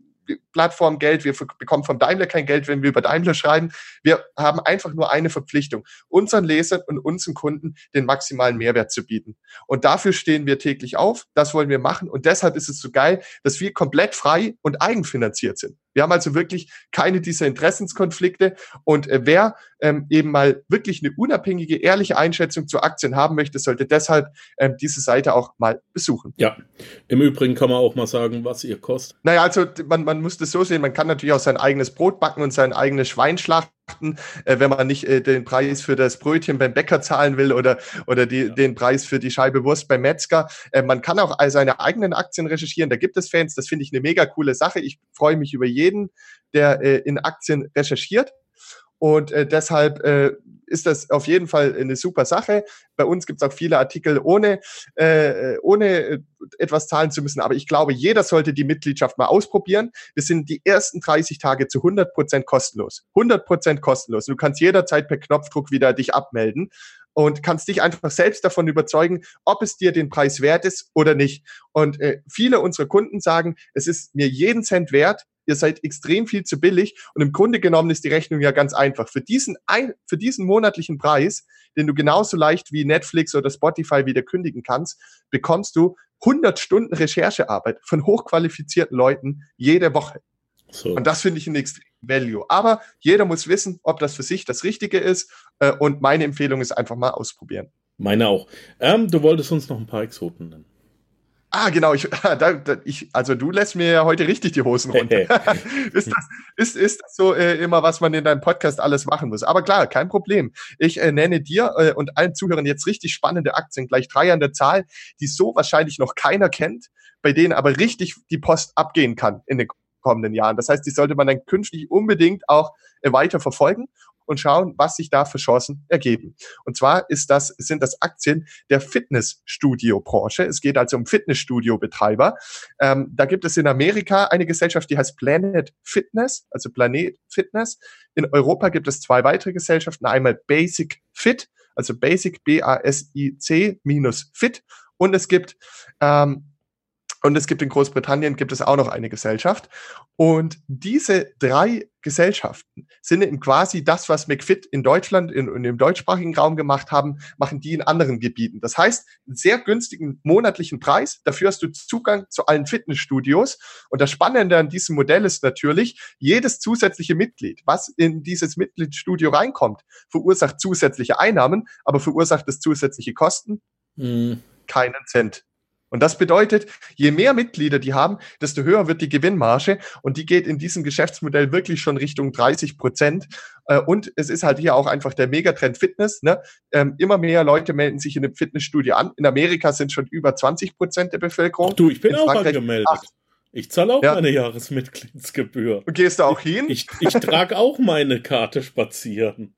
Plattform Geld, wir bekommen von Daimler kein Geld, wenn wir über Daimler schreiben. Wir haben einfach nur eine Verpflichtung, unseren Lesern und unseren Kunden den maximalen Mehrwert zu bieten. Und dafür stehen wir täglich auf, das wollen wir machen und deshalb ist es so geil, dass wir komplett frei und eigenfinanziert sind. Wir haben also wirklich keine dieser Interessenskonflikte. Und äh, wer ähm, eben mal wirklich eine unabhängige, ehrliche Einschätzung zu Aktien haben möchte, sollte deshalb ähm, diese Seite auch mal besuchen. Ja, im Übrigen kann man auch mal sagen, was ihr kostet. Naja, also man, man muss das so sehen, man kann natürlich auch sein eigenes Brot backen und sein eigenes Schwein schlachten äh, wenn man nicht äh, den Preis für das Brötchen beim Bäcker zahlen will oder, oder die, ja. den Preis für die Scheibe Wurst beim Metzger. Äh, man kann auch seine eigenen Aktien recherchieren, da gibt es Fans, das finde ich eine mega coole Sache. Ich freue mich über jeden, der äh, in Aktien recherchiert. Und äh, deshalb äh, ist das auf jeden Fall eine super Sache. Bei uns gibt es auch viele Artikel ohne, äh, ohne äh, etwas zahlen zu müssen. Aber ich glaube, jeder sollte die Mitgliedschaft mal ausprobieren. Wir sind die ersten 30 Tage zu 100 Prozent kostenlos. 100 Prozent kostenlos. Du kannst jederzeit per Knopfdruck wieder dich abmelden und kannst dich einfach selbst davon überzeugen, ob es dir den Preis wert ist oder nicht. Und äh, viele unserer Kunden sagen, es ist mir jeden Cent wert, ihr seid extrem viel zu billig und im Grunde genommen ist die Rechnung ja ganz einfach. Für diesen, ein, für diesen monatlichen Preis, den du genauso leicht wie Netflix oder Spotify wieder kündigen kannst, bekommst du 100 Stunden Recherchearbeit von hochqualifizierten Leuten jede Woche. So. Und das finde ich ein extrem Value. Aber jeder muss wissen, ob das für sich das Richtige ist. Äh, und meine Empfehlung ist einfach mal ausprobieren. Meine auch. Ähm, du wolltest uns noch ein paar Exoten nennen. Ah, genau. Ich, da, da, ich, also du lässt mir ja heute richtig die Hosen runter. ist, das, ist, ist das so äh, immer, was man in deinem Podcast alles machen muss? Aber klar, kein Problem. Ich äh, nenne dir äh, und allen Zuhörern jetzt richtig spannende Aktien, gleich drei an der Zahl, die so wahrscheinlich noch keiner kennt, bei denen aber richtig die Post abgehen kann in den kommenden Jahren. Das heißt, die sollte man dann künftig unbedingt auch äh, weiter verfolgen. und schauen, was sich da für Chancen ergeben. Und zwar ist das, sind das Aktien der Fitnessstudio-Branche. Es geht also um Fitnessstudio-Betreiber. Ähm, da gibt es in Amerika eine Gesellschaft, die heißt Planet Fitness, also Planet Fitness. In Europa gibt es zwei weitere Gesellschaften, einmal Basic Fit, also Basic B-A-S-I-C minus Fit. Und es gibt ähm, und es gibt in Großbritannien gibt es auch noch eine Gesellschaft. Und diese drei Gesellschaften sind eben quasi das, was McFit in Deutschland in, in dem deutschsprachigen Raum gemacht haben, machen die in anderen Gebieten. Das heißt, einen sehr günstigen monatlichen Preis. Dafür hast du Zugang zu allen Fitnessstudios. Und das Spannende an diesem Modell ist natürlich, jedes zusätzliche Mitglied, was in dieses Mitgliedsstudio reinkommt, verursacht zusätzliche Einnahmen, aber verursacht es zusätzliche Kosten? Mhm. Keinen Cent. Und das bedeutet, je mehr Mitglieder die haben, desto höher wird die Gewinnmarge und die geht in diesem Geschäftsmodell wirklich schon Richtung 30 Prozent. Äh, und es ist halt hier auch einfach der Megatrend Fitness. Ne? Ähm, immer mehr Leute melden sich in einem Fitnessstudio an. In Amerika sind schon über 20 Prozent der Bevölkerung. Ach du, ich bin in auch Frankreich angemeldet. Ach, ich zahle auch ja. meine Jahresmitgliedsgebühr. Und gehst du auch hin? Ich, ich, ich trage auch meine Karte spazieren.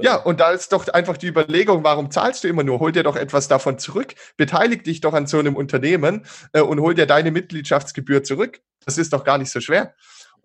Ja, und da ist doch einfach die Überlegung, warum zahlst du immer nur? Hol dir doch etwas davon zurück, beteilig dich doch an so einem Unternehmen äh, und hol dir deine Mitgliedschaftsgebühr zurück. Das ist doch gar nicht so schwer.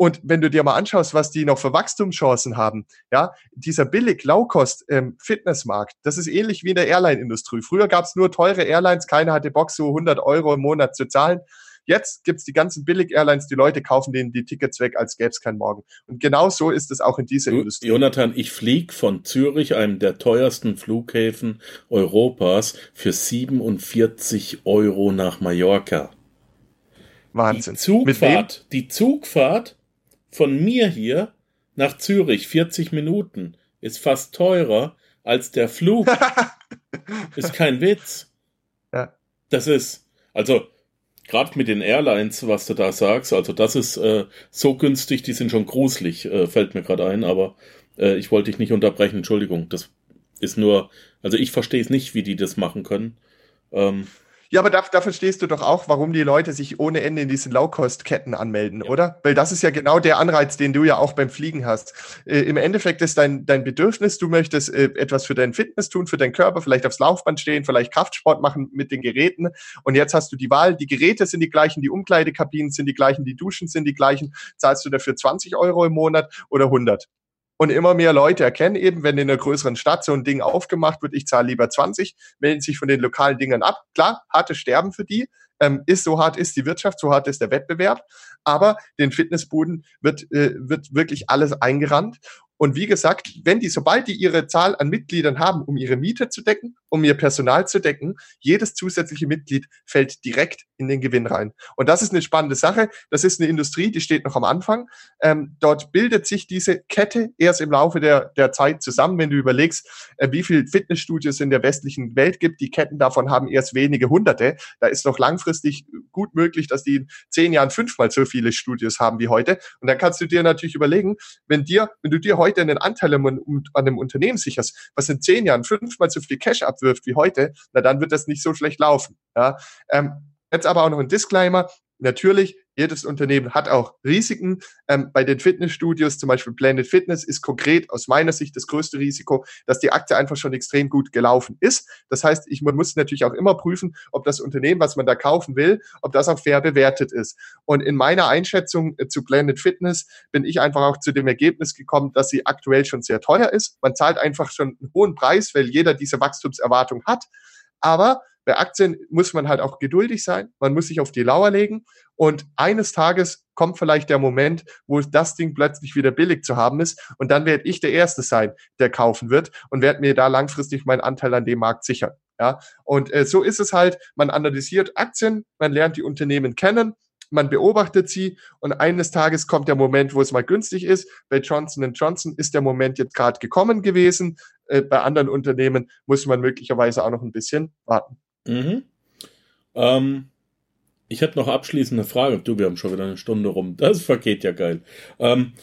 Und wenn du dir mal anschaust, was die noch für Wachstumschancen haben, ja, dieser billig Low-Cost ähm, Fitnessmarkt, das ist ähnlich wie in der Airline-Industrie. Früher gab es nur teure Airlines, keiner hatte Bock, so 100 Euro im Monat zu zahlen. Jetzt gibt's die ganzen Billig-Airlines, die Leute kaufen denen die Tickets weg, als gäbe es keinen Morgen. Und genau so ist es auch in dieser Industrie. Jonathan, ich fliege von Zürich, einem der teuersten Flughäfen Europas, für 47 Euro nach Mallorca. Wahnsinn. Die Zugfahrt, die Zugfahrt von mir hier nach Zürich, 40 Minuten, ist fast teurer als der Flug. ist kein Witz. Ja. Das ist, also, gerade mit den Airlines, was du da sagst, also das ist äh, so günstig, die sind schon gruselig, äh, fällt mir gerade ein, aber äh, ich wollte dich nicht unterbrechen, Entschuldigung. Das ist nur, also ich verstehe es nicht, wie die das machen können. Ähm, ja, aber da, da verstehst du doch auch, warum die Leute sich ohne Ende in diesen Low-Cost-Ketten anmelden, ja. oder? Weil das ist ja genau der Anreiz, den du ja auch beim Fliegen hast. Äh, Im Endeffekt ist dein, dein Bedürfnis, du möchtest äh, etwas für deinen Fitness tun, für deinen Körper, vielleicht aufs Laufband stehen, vielleicht Kraftsport machen mit den Geräten. Und jetzt hast du die Wahl, die Geräte sind die gleichen, die Umkleidekabinen sind die gleichen, die Duschen sind die gleichen. Zahlst du dafür 20 Euro im Monat oder 100? Und immer mehr Leute erkennen eben, wenn in einer größeren Stadt so ein Ding aufgemacht wird, ich zahle lieber 20, melden sich von den lokalen Dingern ab. Klar, harte Sterben für die. Ähm, ist so hart ist die Wirtschaft, so hart ist der Wettbewerb. Aber den Fitnessbuden wird, äh, wird wirklich alles eingerannt. Und wie gesagt, wenn die, sobald die ihre Zahl an Mitgliedern haben, um ihre Miete zu decken, um ihr Personal zu decken, jedes zusätzliche Mitglied fällt direkt in den Gewinn rein. Und das ist eine spannende Sache. Das ist eine Industrie, die steht noch am Anfang. Ähm, dort bildet sich diese Kette erst im Laufe der, der Zeit zusammen. Wenn du überlegst, äh, wie viel Fitnessstudios in der westlichen Welt gibt, die Ketten davon haben erst wenige Hunderte. Da ist noch langfristig gut möglich, dass die in zehn Jahren fünfmal so viele Studios haben wie heute. Und dann kannst du dir natürlich überlegen, wenn dir, wenn du dir heute heute einen Anteil an einem Unternehmen sicherst, was in zehn Jahren fünfmal so viel Cash abwirft wie heute, na dann wird das nicht so schlecht laufen. Ja? Ähm, jetzt aber auch noch ein Disclaimer. Natürlich, jedes Unternehmen hat auch Risiken. Ähm, bei den Fitnessstudios, zum Beispiel Planet Fitness, ist konkret aus meiner Sicht das größte Risiko, dass die Aktie einfach schon extrem gut gelaufen ist. Das heißt, ich, man muss natürlich auch immer prüfen, ob das Unternehmen, was man da kaufen will, ob das auch fair bewertet ist. Und in meiner Einschätzung äh, zu Planet Fitness bin ich einfach auch zu dem Ergebnis gekommen, dass sie aktuell schon sehr teuer ist. Man zahlt einfach schon einen hohen Preis, weil jeder diese Wachstumserwartung hat. Aber bei Aktien muss man halt auch geduldig sein. Man muss sich auf die Lauer legen. Und eines Tages kommt vielleicht der Moment, wo das Ding plötzlich wieder billig zu haben ist. Und dann werde ich der Erste sein, der kaufen wird und werde mir da langfristig meinen Anteil an dem Markt sichern. Ja, und äh, so ist es halt. Man analysiert Aktien, man lernt die Unternehmen kennen, man beobachtet sie und eines Tages kommt der Moment, wo es mal günstig ist. Bei Johnson Johnson ist der Moment jetzt gerade gekommen gewesen. Äh, bei anderen Unternehmen muss man möglicherweise auch noch ein bisschen warten. Mhm. Ähm, ich hätte noch abschließende Frage. Du, wir haben schon wieder eine Stunde rum. Das vergeht ja geil. Ähm,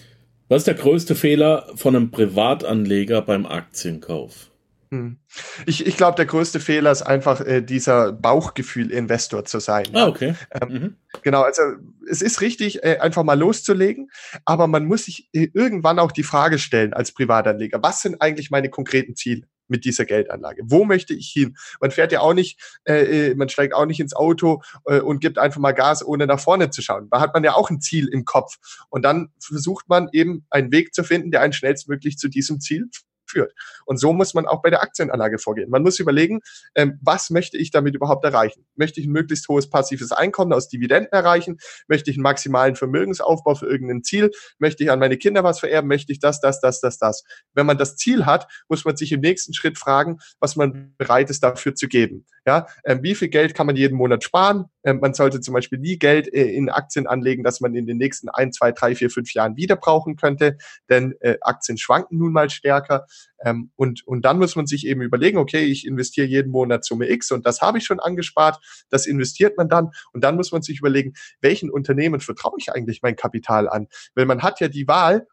was ist der größte Fehler von einem Privatanleger beim Aktienkauf? Hm. Ich, ich glaube, der größte Fehler ist einfach äh, dieser Bauchgefühl-Investor zu sein. Ah, okay. Ähm, mhm. Genau, also es ist richtig, äh, einfach mal loszulegen, aber man muss sich äh, irgendwann auch die Frage stellen als Privatanleger, was sind eigentlich meine konkreten Ziele? Mit dieser Geldanlage? Wo möchte ich hin? Man fährt ja auch nicht, äh, äh, man steigt auch nicht ins Auto äh, und gibt einfach mal Gas, ohne nach vorne zu schauen. Da hat man ja auch ein Ziel im Kopf. Und dann versucht man eben einen Weg zu finden, der einen schnellstmöglich zu diesem Ziel führt. Und so muss man auch bei der Aktienanlage vorgehen. Man muss überlegen, ähm, was möchte ich damit überhaupt erreichen? Möchte ich ein möglichst hohes passives Einkommen aus Dividenden erreichen? Möchte ich einen maximalen Vermögensaufbau für irgendein Ziel? Möchte ich an meine Kinder was vererben? Möchte ich das, das, das, das, das? Wenn man das Ziel hat, muss man sich im nächsten Schritt fragen, was man bereit ist dafür zu geben. Ja, ähm, wie viel Geld kann man jeden Monat sparen? Ähm, man sollte zum Beispiel nie Geld äh, in Aktien anlegen, das man in den nächsten ein, zwei, drei, vier, fünf Jahren wieder brauchen könnte, denn äh, Aktien schwanken nun mal stärker. Ähm, und, und dann muss man sich eben überlegen, okay, ich investiere jeden Monat Summe X und das habe ich schon angespart, das investiert man dann und dann muss man sich überlegen, welchen Unternehmen vertraue ich eigentlich mein Kapital an? Weil man hat ja die Wahl,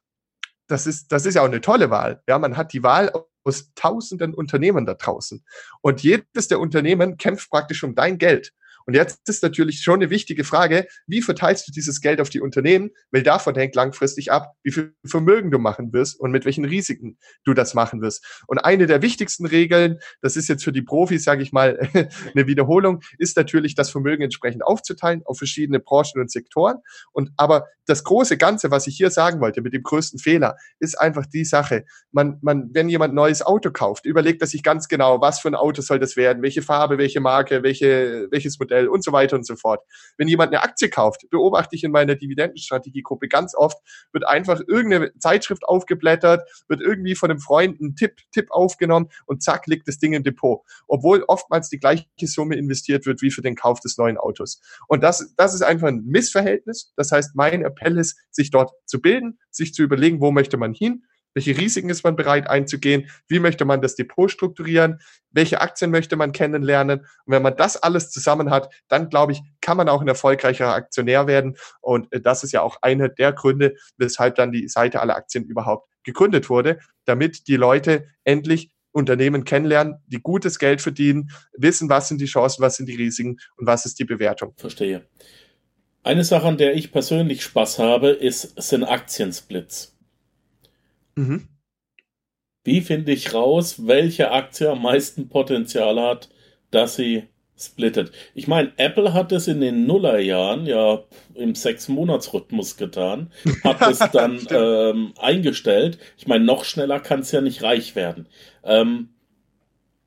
das ist, das ist ja auch eine tolle Wahl. Ja, man hat die Wahl aus tausenden Unternehmen da draußen. Und jedes der Unternehmen kämpft praktisch um dein Geld. Und jetzt ist natürlich schon eine wichtige Frage, wie verteilst du dieses Geld auf die Unternehmen? Weil davon hängt langfristig ab, wie viel Vermögen du machen wirst und mit welchen Risiken du das machen wirst. Und eine der wichtigsten Regeln, das ist jetzt für die Profis, sage ich mal, eine Wiederholung, ist natürlich, das Vermögen entsprechend aufzuteilen auf verschiedene Branchen und Sektoren. Und aber das große Ganze, was ich hier sagen wollte, mit dem größten Fehler, ist einfach die Sache. Man, man, wenn jemand neues Auto kauft, überlegt er sich ganz genau, was für ein Auto soll das werden, welche Farbe, welche Marke, welche, welches Modell Modell und so weiter und so fort. Wenn jemand eine Aktie kauft, beobachte ich in meiner Dividendenstrategiegruppe ganz oft, wird einfach irgendeine Zeitschrift aufgeblättert, wird irgendwie von einem Freund ein Tipp, Tipp aufgenommen und zack, liegt das Ding im Depot. Obwohl oftmals die gleiche Summe investiert wird wie für den Kauf des neuen Autos. Und das, das ist einfach ein Missverhältnis. Das heißt, mein Appell ist, sich dort zu bilden, sich zu überlegen, wo möchte man hin, welche Risiken ist man bereit einzugehen? Wie möchte man das Depot strukturieren? Welche Aktien möchte man kennenlernen? Und wenn man das alles zusammen hat, dann glaube ich, kann man auch ein erfolgreicher Aktionär werden. Und äh, das ist ja auch einer der Gründe, weshalb dann die Seite aller Aktien überhaupt gegründet wurde, damit die Leute endlich Unternehmen kennenlernen, die gutes Geld verdienen, wissen, was sind die Chancen, was sind die Risiken und was ist die Bewertung. Verstehe. Eine Sache, an der ich persönlich Spaß habe, ist, sind Aktiensplits. Mhm. Wie finde ich raus, welche Aktie am meisten Potenzial hat, dass sie splittet? Ich meine, Apple hat es in den Nullerjahren ja im Sechs-Monats-Rhythmus getan, hat es dann ähm, eingestellt. Ich meine, noch schneller kann es ja nicht reich werden. Ähm,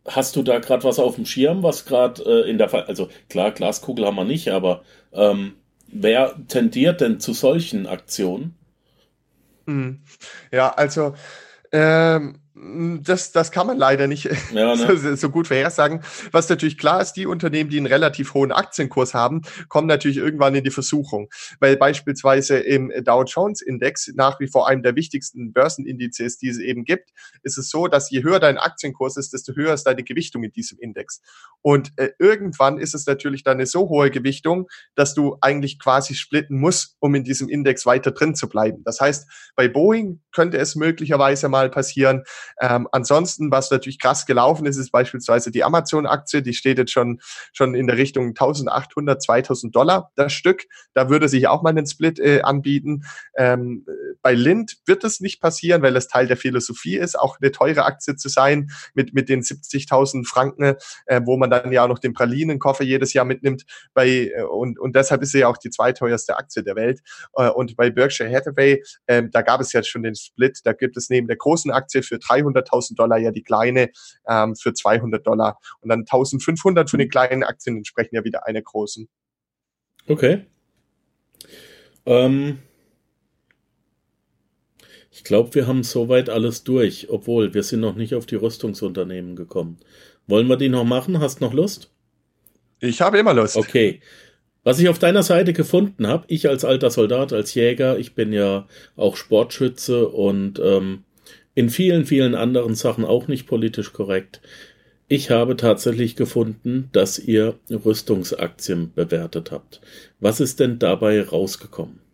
hast du da gerade was auf dem Schirm, was gerade äh, in der Fall, also klar, Glaskugel haben wir nicht, aber ähm, wer tendiert denn zu solchen Aktionen? Mhm. Ja, also ähm, das, das kann man leider nicht ja, ne? so, so, gut vorhersagen. Was natürlich klar ist, die Unternehmen, die einen relativ hohen Aktienkurs haben, kommen natürlich irgendwann in die Versuchung. Weil beispielsweise im Dow Jones Index, nach wie vor einem der wichtigsten Börsenindizes, die es eben gibt, ist es so, dass je höher dein Aktienkurs ist, desto höher ist deine Gewichtung in diesem Index. Und äh, irgendwann ist es natürlich dann eine so hohe Gewichtung, dass du eigentlich quasi splitten musst, um in diesem Index weiter drin zu bleiben. Das heißt, bei Boeing könnte es möglicherweise mal passieren, ähm, ansonsten, was natürlich krass gelaufen ist, ist beispielsweise die Amazon-Aktie, die steht jetzt schon, schon in der Richtung 1800, 2000 Dollar das Stück. Da würde sich auch mal einen Split äh, anbieten. Ähm, bei Lind wird es nicht passieren, weil es Teil der Philosophie ist, auch eine teure Aktie zu sein mit, mit den 70.000 Franken, äh, wo man dann ja auch noch den Pralinenkoffer jedes Jahr mitnimmt. Bei, äh, und, und deshalb ist sie ja auch die zweiteuerste Aktie der Welt. Äh, und bei Berkshire Hathaway, äh, da gab es jetzt schon den Split. Da gibt es neben der großen Aktie für 300.000 Dollar ja die kleine ähm, für 200 Dollar. Und dann 1.500 für die kleinen Aktien entsprechen ja wieder eine großen. Okay. Ähm, ich glaube, wir haben soweit alles durch, obwohl wir sind noch nicht auf die Rüstungsunternehmen gekommen. Wollen wir die noch machen? Hast noch Lust? Ich habe immer Lust. Okay. Was ich auf deiner Seite gefunden habe, ich als alter Soldat, als Jäger, ich bin ja auch Sportschütze und ähm, in vielen, vielen anderen Sachen auch nicht politisch korrekt. Ich habe tatsächlich gefunden, dass ihr Rüstungsaktien bewertet habt. Was ist denn dabei rausgekommen?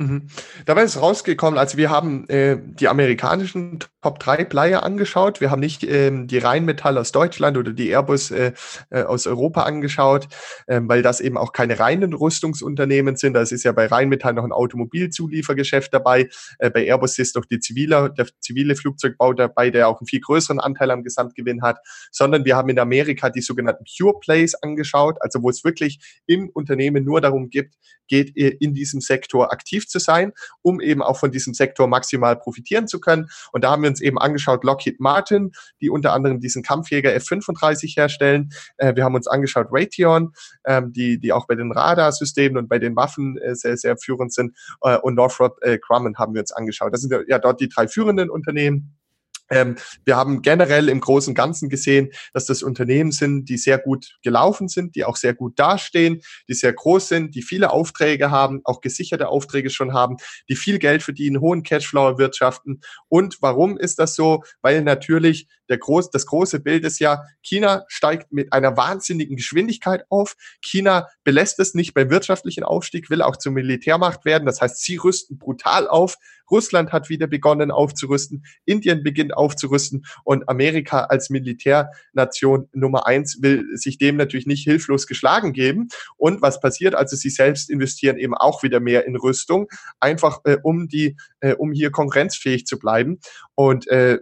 Mhm. Dabei ist rausgekommen, also wir haben äh, die amerikanischen Top 3 Player angeschaut. Wir haben nicht ähm, die Rheinmetall aus Deutschland oder die Airbus äh, äh, aus Europa angeschaut, ähm, weil das eben auch keine reinen Rüstungsunternehmen sind. Das ist ja bei Rheinmetall noch ein Automobilzuliefergeschäft dabei. Äh, bei Airbus ist doch die zivile, der zivile Flugzeugbau dabei, der auch einen viel größeren Anteil am Gesamtgewinn hat. Sondern wir haben in Amerika die sogenannten Pure Plays angeschaut, also wo es wirklich im Unternehmen nur darum geht, geht in diesem Sektor aktiv zu sein, um eben auch von diesem Sektor maximal profitieren zu können. Und da haben wir uns eben angeschaut, Lockheed Martin, die unter anderem diesen Kampfjäger F-35 herstellen. Äh, wir haben uns angeschaut Raytheon, ähm, die, die auch bei den Radarsystemen und bei den Waffen äh, sehr, sehr führend sind. Äh, und Northrop äh, Grumman haben wir uns angeschaut. Das sind ja dort die drei führenden Unternehmen. Ähm, wir haben generell im Großen und Ganzen gesehen, dass das Unternehmen sind, die sehr gut gelaufen sind, die auch sehr gut dastehen, die sehr groß sind, die viele Aufträge haben, auch gesicherte Aufträge schon haben, die viel Geld verdienen, hohen Cashflow erwirtschaften. Und warum ist das so? Weil natürlich der groß, das große Bild ist ja, China steigt mit einer wahnsinnigen Geschwindigkeit auf. China belässt es nicht beim wirtschaftlichen Aufstieg, will auch zur Militärmacht werden. Das heißt, sie rüsten brutal auf. Russland hat wieder begonnen aufzurüsten. Indien beginnt aufzurüsten. Und Amerika als Militärnation Nummer eins will sich dem natürlich nicht hilflos geschlagen geben. Und was passiert? Also sie selbst investieren eben auch wieder mehr in Rüstung, einfach äh, um die, äh, um hier konkurrenzfähig zu bleiben. Und äh,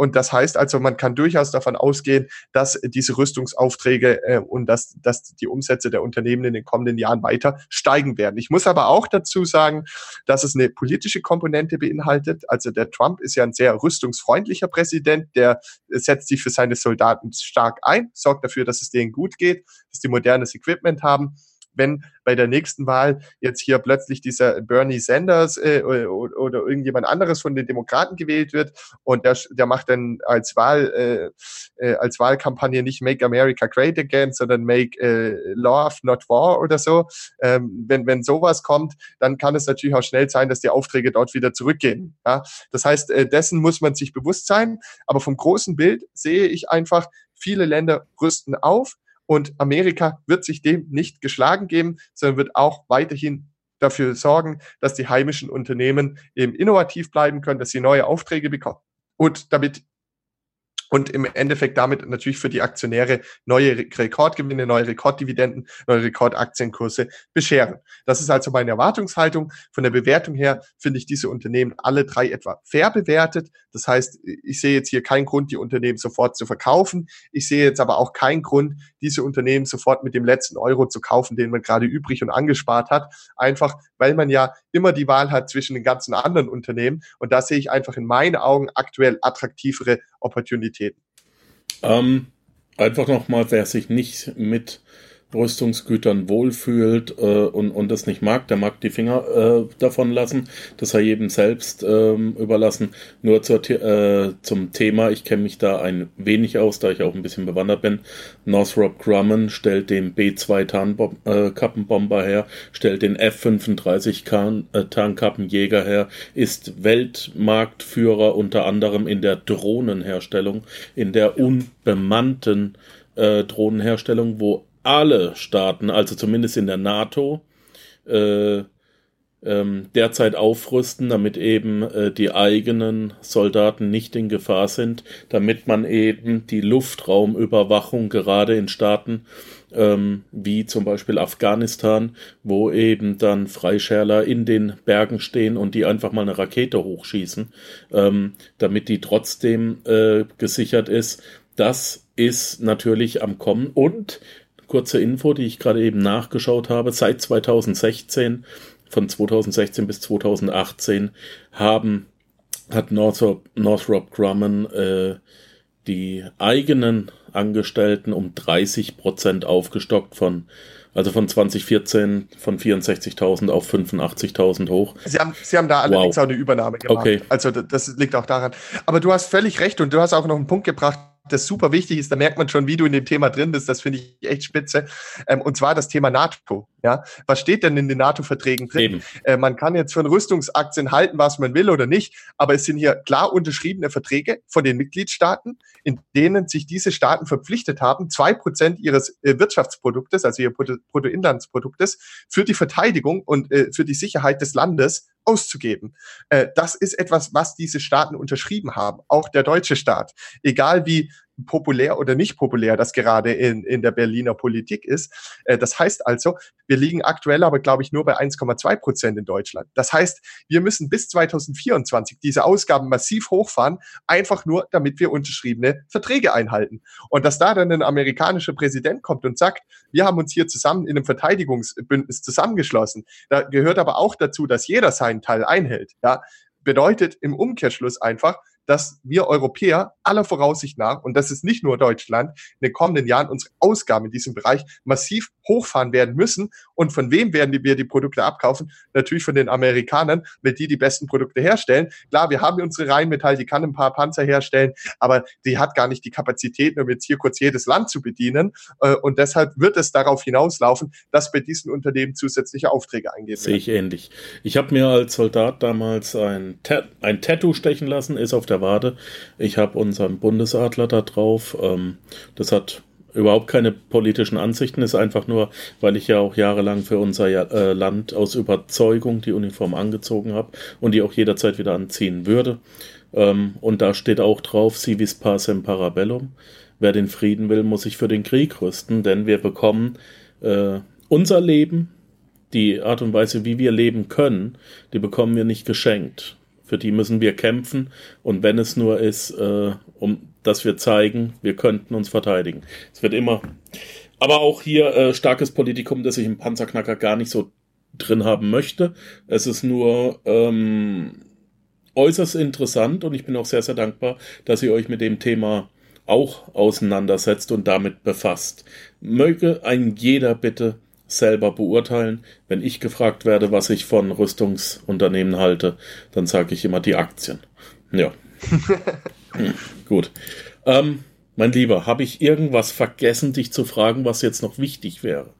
und das heißt also, man kann durchaus davon ausgehen, dass diese Rüstungsaufträge äh, und dass, dass die Umsätze der Unternehmen in den kommenden Jahren weiter steigen werden. Ich muss aber auch dazu sagen, dass es eine politische Komponente beinhaltet. Also der Trump ist ja ein sehr rüstungsfreundlicher Präsident, der setzt sich für seine Soldaten stark ein, sorgt dafür, dass es denen gut geht, dass die modernes Equipment haben wenn bei der nächsten Wahl jetzt hier plötzlich dieser Bernie Sanders äh, oder, oder, irgendjemand anderes von den Demokraten gewählt wird und der, der macht dann als Wahl äh, äh, als Wahlkampagne nicht Make America Great Again, sondern Make äh, Love Not War oder so. Ähm, wenn wenn sowas kommt, dann kann es natürlich auch schnell sein, dass die Aufträge dort wieder zurückgehen. Ja? Das heißt, äh, dessen muss man sich bewusst sein. Aber vom großen Bild sehe ich einfach, viele Länder rüsten auf und Amerika wird sich dem nicht geschlagen geben, sondern wird auch weiterhin dafür sorgen, dass die heimischen Unternehmen eben innovativ bleiben können, dass sie neue Aufträge bekommen. Und damit und im Endeffekt damit natürlich für die Aktionäre neue Rekordgewinne, neue Rekorddividenden, neue Rekordaktienkurse bescheren. Das ist also meine Erwartungshaltung. Von der Bewertung her finde ich diese Unternehmen alle drei etwa fair bewertet. Das heißt, ich sehe jetzt hier keinen Grund, die Unternehmen sofort zu verkaufen. Ich sehe jetzt aber auch keinen Grund, diese Unternehmen sofort mit dem letzten Euro zu kaufen, den man gerade übrig und angespart hat. Einfach, weil man ja immer die Wahl hat zwischen den ganzen anderen Unternehmen. Und da sehe ich einfach in meinen Augen aktuell attraktivere Opportunitäten. Ähm, einfach nochmal, wer sich nicht mit Rüstungsgütern wohlfühlt äh, und, und das nicht mag, der mag die Finger äh, davon lassen. Das sei jedem selbst ähm, überlassen. Nur zur, äh, zum Thema, ich kenne mich da ein wenig aus, da ich auch ein bisschen bewandert bin. Northrop Grumman stellt den B-2 Tarnkappenbomber her, stellt den F-35 äh, Tarnkappenjäger her, ist Weltmarktführer unter anderem in der Drohnenherstellung, in der unbemannten äh, Drohnenherstellung, wo alle Staaten, also zumindest in der NATO, äh, ähm, derzeit aufrüsten, damit eben äh, die eigenen Soldaten nicht in Gefahr sind, damit man eben die Luftraumüberwachung gerade in Staaten ähm, wie zum Beispiel Afghanistan, wo eben dann Freischärler in den Bergen stehen und die einfach mal eine Rakete hochschießen, ähm, damit die trotzdem äh, gesichert ist. Das ist natürlich am Kommen und kurze Info, die ich gerade eben nachgeschaut habe. Seit 2016, von 2016 bis 2018, haben, hat Northrop, Northrop Grumman äh, die eigenen Angestellten um 30 Prozent aufgestockt von also von 2014 von 64.000 auf 85.000 hoch. Sie haben, Sie haben da allerdings wow. auch eine Übernahme gemacht. Okay. Also das liegt auch daran. Aber du hast völlig recht und du hast auch noch einen Punkt gebracht, das super wichtig ist, da merkt man schon, wie du in dem Thema drin bist. Das finde ich echt spitze. Ähm, und zwar das Thema NATO. Ja, was steht denn in den NATO-Verträgen drin? Äh, man kann jetzt von Rüstungsaktien halten, was man will oder nicht, aber es sind hier klar unterschriebene Verträge von den Mitgliedstaaten, in denen sich diese Staaten verpflichtet haben, zwei Prozent ihres äh, Wirtschaftsproduktes, also ihr Bruttoinlandsproduktes, für die Verteidigung und äh, für die Sicherheit des Landes auszugeben. Äh, das ist etwas, was diese Staaten unterschrieben haben, auch der deutsche Staat. Egal wie populär oder nicht populär das gerade in, in der Berliner Politik ist. Äh, das heißt also, wir liegen aktuell aber, glaube ich, nur bei 1,2 Prozent in Deutschland. Das heißt, wir müssen bis 2024 diese Ausgaben massiv hochfahren, einfach nur, damit wir unterschriebene Verträge einhalten. Und dass da dann ein amerikanischer Präsident kommt und sagt, wir haben uns hier zusammen in einem Verteidigungsbündnis zusammengeschlossen. Da gehört aber auch dazu, dass jeder seinen Teil einhält. Ja, bedeutet im Umkehrschluss einfach, dass wir Europäer aller Voraussicht nach, und das ist nicht nur Deutschland, in den kommenden Jahren unsere Ausgaben in diesem Bereich massiv hochfahren werden müssen. Und von wem werden wir die Produkte abkaufen? Natürlich von den Amerikanern, weil die die besten Produkte herstellen. Klar, wir haben unsere Rheinmetall, die kann ein paar Panzer herstellen, aber die hat gar nicht die Kapazitäten, um jetzt hier kurz jedes Land zu bedienen. Äh, und deshalb wird es darauf hinauslaufen, dass bei diesen Unternehmen zusätzliche Aufträge eingehen Sehe ich ähnlich. Ich habe mir als Soldat damals ein, Ta ein Tattoo stechen lassen, ist auf der Wade. Ich habe unseren Bundesadler da drauf. Ähm, das hat überhaupt keine politischen Ansichten, ist einfach nur, weil ich ja auch jahrelang für unser äh, Land aus Überzeugung die Uniform angezogen habe und die auch jederzeit wieder anziehen würde. Ähm, und da steht auch drauf, civis pacem parabellum. Wer den Frieden will, muss sich für den Krieg rüsten, denn wir bekommen äh, unser Leben, die Art und Weise, wie wir leben können, die bekommen wir nicht geschenkt. Für die müssen wir kämpfen und wenn es nur ist, äh, um dass wir zeigen, wir könnten uns verteidigen. Es wird immer, aber auch hier äh, starkes Politikum, das ich im Panzerknacker gar nicht so drin haben möchte. Es ist nur ähm, äußerst interessant und ich bin auch sehr, sehr dankbar, dass ihr euch mit dem Thema auch auseinandersetzt und damit befasst. Möge ein jeder bitte selber beurteilen. Wenn ich gefragt werde, was ich von Rüstungsunternehmen halte, dann sage ich immer die Aktien. Ja. hm, gut. Ähm, mein Lieber, habe ich irgendwas vergessen, dich zu fragen, was jetzt noch wichtig wäre?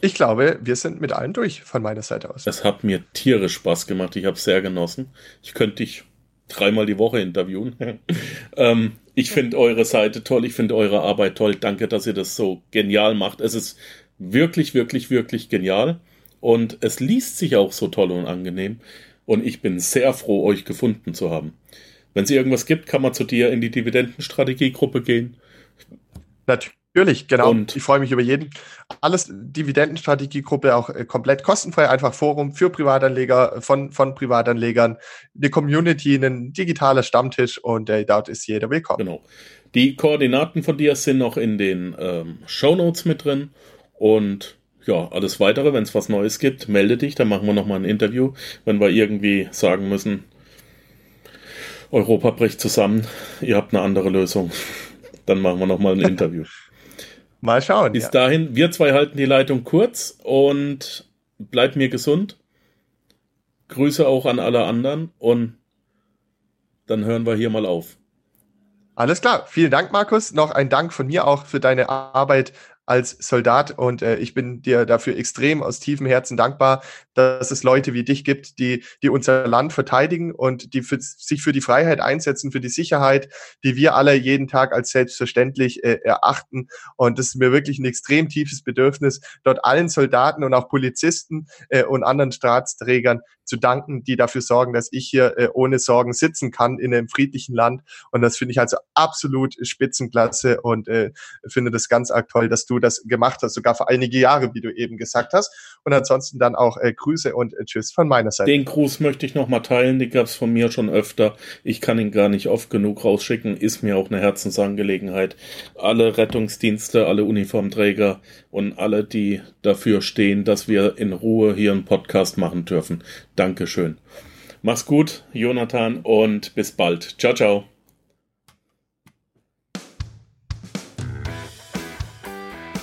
Ich glaube, wir sind mit allen durch von meiner Seite aus. Es hat mir tierisch Spaß gemacht. Ich habe es sehr genossen. Ich könnte dich dreimal die Woche interviewen. ähm, ich finde eure Seite toll. Ich finde eure Arbeit toll. Danke, dass ihr das so genial macht. Es ist wirklich, wirklich, wirklich genial. Und es liest sich auch so toll und angenehm. Und ich bin sehr froh, euch gefunden zu haben. Wenn es irgendwas gibt, kann man zu dir in die Dividendenstrategiegruppe gehen. Natürlich, genau. Und ich freue mich über jeden. Alles Dividendenstrategiegruppe auch äh, komplett kostenfrei, einfach Forum für Privatanleger, von, von Privatanlegern, eine Community, ein digitaler Stammtisch und äh, dort ist jeder willkommen. Genau. Die Koordinaten von dir sind noch in den ähm, Show Notes mit drin und ja, alles weitere, wenn es was Neues gibt, melde dich, dann machen wir nochmal ein Interview. Wenn wir irgendwie sagen müssen, Europa bricht zusammen, ihr habt eine andere Lösung, dann machen wir nochmal ein Interview. mal schauen. Bis ja. dahin, wir zwei halten die Leitung kurz und bleibt mir gesund. Grüße auch an alle anderen und dann hören wir hier mal auf. Alles klar. Vielen Dank, Markus. Noch ein Dank von mir auch für deine Arbeit als Soldat. Und äh, ich bin dir dafür extrem aus tiefem Herzen dankbar, dass es Leute wie dich gibt, die, die unser Land verteidigen und die für, sich für die Freiheit einsetzen, für die Sicherheit, die wir alle jeden Tag als selbstverständlich äh, erachten. Und das ist mir wirklich ein extrem tiefes Bedürfnis, dort allen Soldaten und auch Polizisten äh, und anderen Staatsträgern zu danken, die dafür sorgen, dass ich hier äh, ohne Sorgen sitzen kann in einem friedlichen Land. Und das finde ich also absolut Spitzenklasse und äh, finde das ganz toll, dass du das gemacht hast, sogar für einige Jahre, wie du eben gesagt hast. Und ansonsten dann auch äh, Grüße und äh, Tschüss von meiner Seite. Den Gruß möchte ich nochmal teilen, den gab es von mir schon öfter. Ich kann ihn gar nicht oft genug rausschicken, ist mir auch eine Herzensangelegenheit. Alle Rettungsdienste, alle Uniformträger und alle, die dafür stehen, dass wir in Ruhe hier einen Podcast machen dürfen. Dankeschön. Mach's gut, Jonathan, und bis bald. Ciao, ciao.